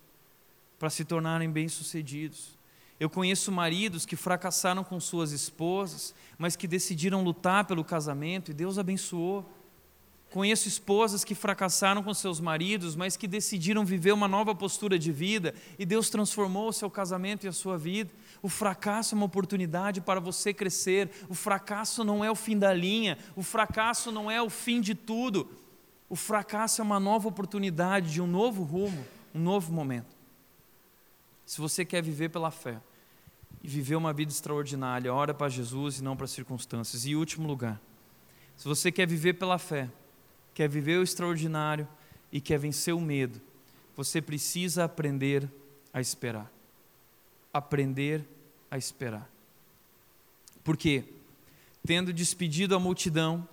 para se tornarem bem-sucedidos. Eu conheço maridos que fracassaram com suas esposas, mas que decidiram lutar pelo casamento e Deus abençoou. Conheço esposas que fracassaram com seus maridos, mas que decidiram viver uma nova postura de vida e Deus transformou o seu casamento e a sua vida. O fracasso é uma oportunidade para você crescer. O fracasso não é o fim da linha, o fracasso não é o fim de tudo. O fracasso é uma nova oportunidade de um novo rumo, um novo momento. Se você quer viver pela fé e viver uma vida extraordinária, ora para Jesus e não para as circunstâncias. E último lugar, se você quer viver pela fé, quer viver o extraordinário e quer vencer o medo, você precisa aprender a esperar. Aprender a esperar. Por quê? Tendo despedido a multidão,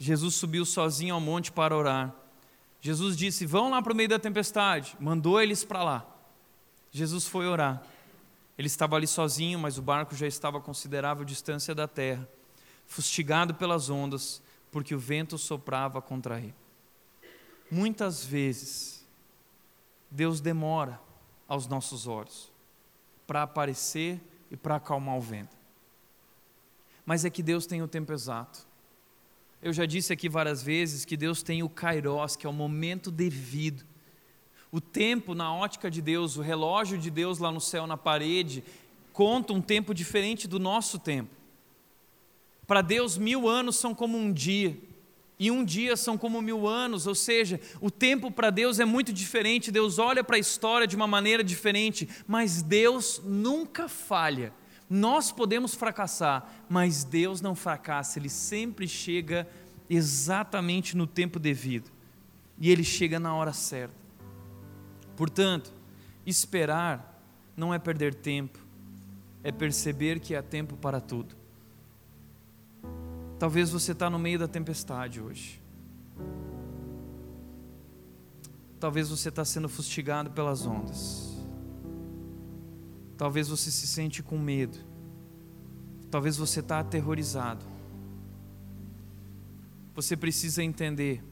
Jesus subiu sozinho ao monte para orar. Jesus disse: Vão lá para o meio da tempestade. Mandou eles para lá. Jesus foi orar. Ele estava ali sozinho, mas o barco já estava a considerável distância da terra, fustigado pelas ondas, porque o vento soprava contra ele. Muitas vezes, Deus demora aos nossos olhos para aparecer e para acalmar o vento. Mas é que Deus tem o tempo exato. Eu já disse aqui várias vezes que Deus tem o kairos, que é o momento devido o tempo, na ótica de Deus, o relógio de Deus lá no céu, na parede, conta um tempo diferente do nosso tempo. Para Deus, mil anos são como um dia, e um dia são como mil anos, ou seja, o tempo para Deus é muito diferente. Deus olha para a história de uma maneira diferente, mas Deus nunca falha. Nós podemos fracassar, mas Deus não fracassa, Ele sempre chega exatamente no tempo devido, e Ele chega na hora certa. Portanto, esperar não é perder tempo, é perceber que há tempo para tudo. Talvez você está no meio da tempestade hoje. Talvez você está sendo fustigado pelas ondas. Talvez você se sente com medo. Talvez você está aterrorizado. Você precisa entender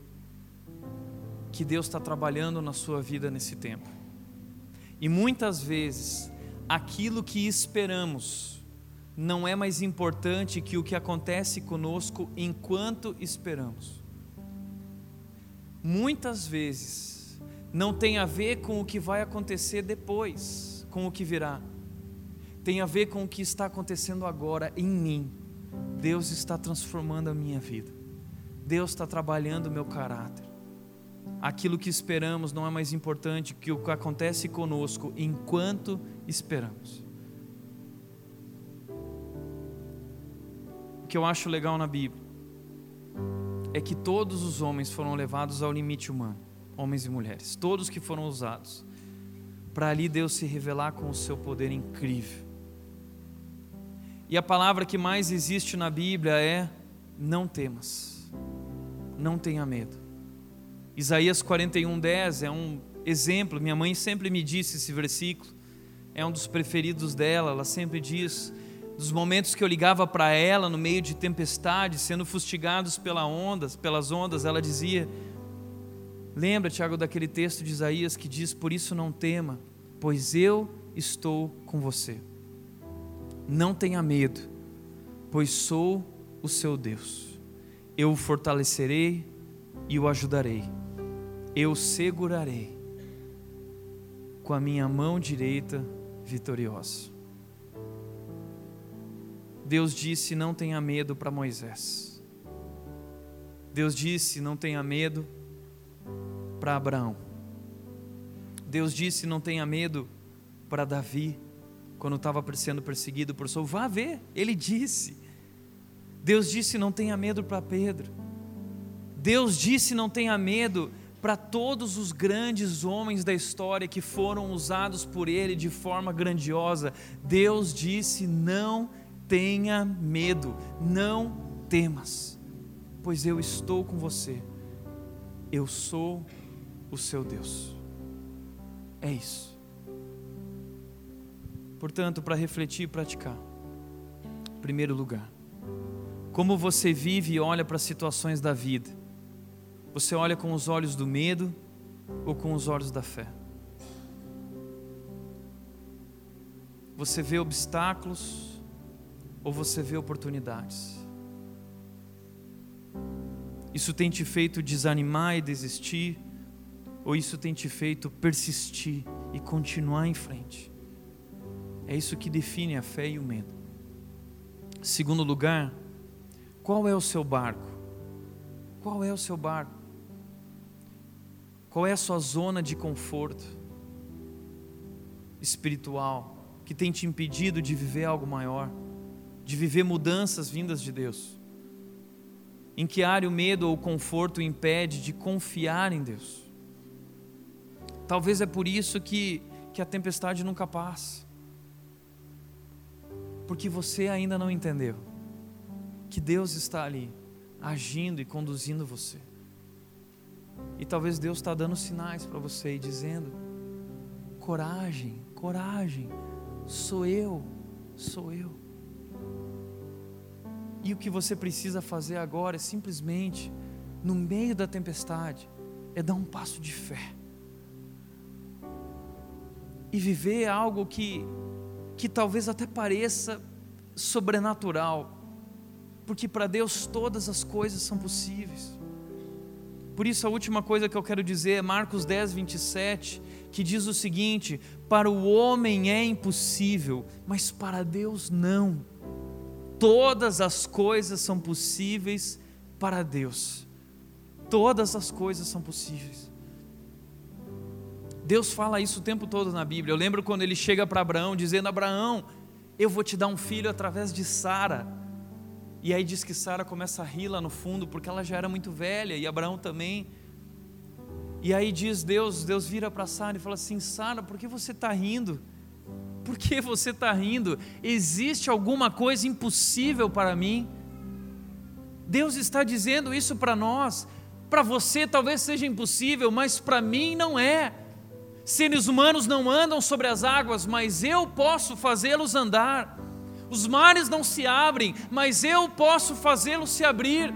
que Deus está trabalhando na sua vida nesse tempo. E muitas vezes, aquilo que esperamos não é mais importante que o que acontece conosco enquanto esperamos. Muitas vezes, não tem a ver com o que vai acontecer depois, com o que virá. Tem a ver com o que está acontecendo agora em mim. Deus está transformando a minha vida. Deus está trabalhando o meu caráter aquilo que esperamos não é mais importante que o que acontece conosco enquanto esperamos. O que eu acho legal na Bíblia é que todos os homens foram levados ao limite humano, homens e mulheres, todos que foram usados, para ali Deus se revelar com o seu poder incrível. E a palavra que mais existe na Bíblia é: não temas, não tenha medo. Isaías 41:10 é um exemplo. Minha mãe sempre me disse esse versículo. É um dos preferidos dela. Ela sempre diz dos momentos que eu ligava para ela no meio de tempestade, sendo fustigados pela ondas, pelas ondas, ela dizia: Lembra, Tiago, daquele texto de Isaías que diz: Por isso não tema, pois eu estou com você. Não tenha medo, pois sou o seu Deus. Eu o fortalecerei e o ajudarei eu segurarei com a minha mão direita vitoriosa. Deus disse: Não tenha medo para Moisés. Deus disse: Não tenha medo para Abraão. Deus disse: Não tenha medo para Davi, quando estava sendo perseguido por Saul. Vá ver, ele disse. Deus disse: Não tenha medo para Pedro. Deus disse: Não tenha medo para todos os grandes homens da história que foram usados por Ele de forma grandiosa, Deus disse: não tenha medo, não temas, pois eu estou com você. Eu sou o seu Deus. É isso. Portanto, para refletir e praticar, primeiro lugar, como você vive e olha para as situações da vida? Você olha com os olhos do medo ou com os olhos da fé? Você vê obstáculos ou você vê oportunidades? Isso tem te feito desanimar e desistir? Ou isso tem te feito persistir e continuar em frente? É isso que define a fé e o medo. Segundo lugar, qual é o seu barco? Qual é o seu barco? Qual é a sua zona de conforto espiritual que tem te impedido de viver algo maior, de viver mudanças vindas de Deus? Em que área o medo ou o conforto impede de confiar em Deus? Talvez é por isso que, que a tempestade nunca passa. Porque você ainda não entendeu que Deus está ali, agindo e conduzindo você. E talvez Deus está dando sinais para você e dizendo: coragem, coragem, sou eu, sou eu. E o que você precisa fazer agora é simplesmente, no meio da tempestade, é dar um passo de fé e viver algo que, que talvez até pareça sobrenatural, porque para Deus todas as coisas são possíveis. Por isso, a última coisa que eu quero dizer é Marcos 10, 27, que diz o seguinte: Para o homem é impossível, mas para Deus não. Todas as coisas são possíveis para Deus. Todas as coisas são possíveis. Deus fala isso o tempo todo na Bíblia. Eu lembro quando ele chega para Abraão dizendo: Abraão, eu vou te dar um filho através de Sara. E aí diz que Sara começa a rir lá no fundo, porque ela já era muito velha, e Abraão também. E aí diz Deus, Deus vira para Sara e fala assim: Sara, por que você está rindo? Por que você está rindo? Existe alguma coisa impossível para mim? Deus está dizendo isso para nós. Para você talvez seja impossível, mas para mim não é. Seres humanos não andam sobre as águas, mas eu posso fazê-los andar. Os mares não se abrem, mas eu posso fazê-los se abrir.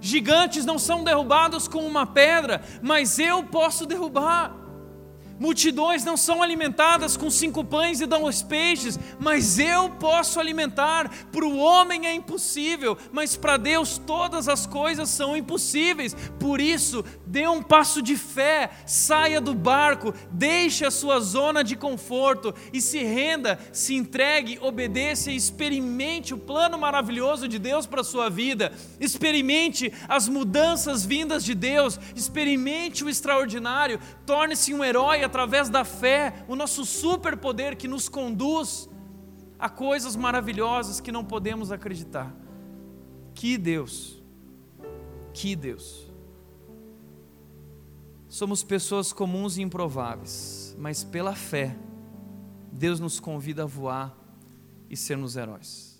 Gigantes não são derrubados com uma pedra, mas eu posso derrubar. Multidões não são alimentadas com cinco pães e dois peixes, mas eu posso alimentar. Para o homem é impossível, mas para Deus todas as coisas são impossíveis. Por isso, dê um passo de fé, saia do barco, deixe a sua zona de conforto e se renda, se entregue, obedeça e experimente o plano maravilhoso de Deus para a sua vida. Experimente as mudanças vindas de Deus, experimente o extraordinário, torne-se um herói através da fé, o nosso superpoder que nos conduz a coisas maravilhosas que não podemos acreditar. Que Deus, que Deus. Somos pessoas comuns e improváveis, mas pela fé, Deus nos convida a voar e sermos heróis.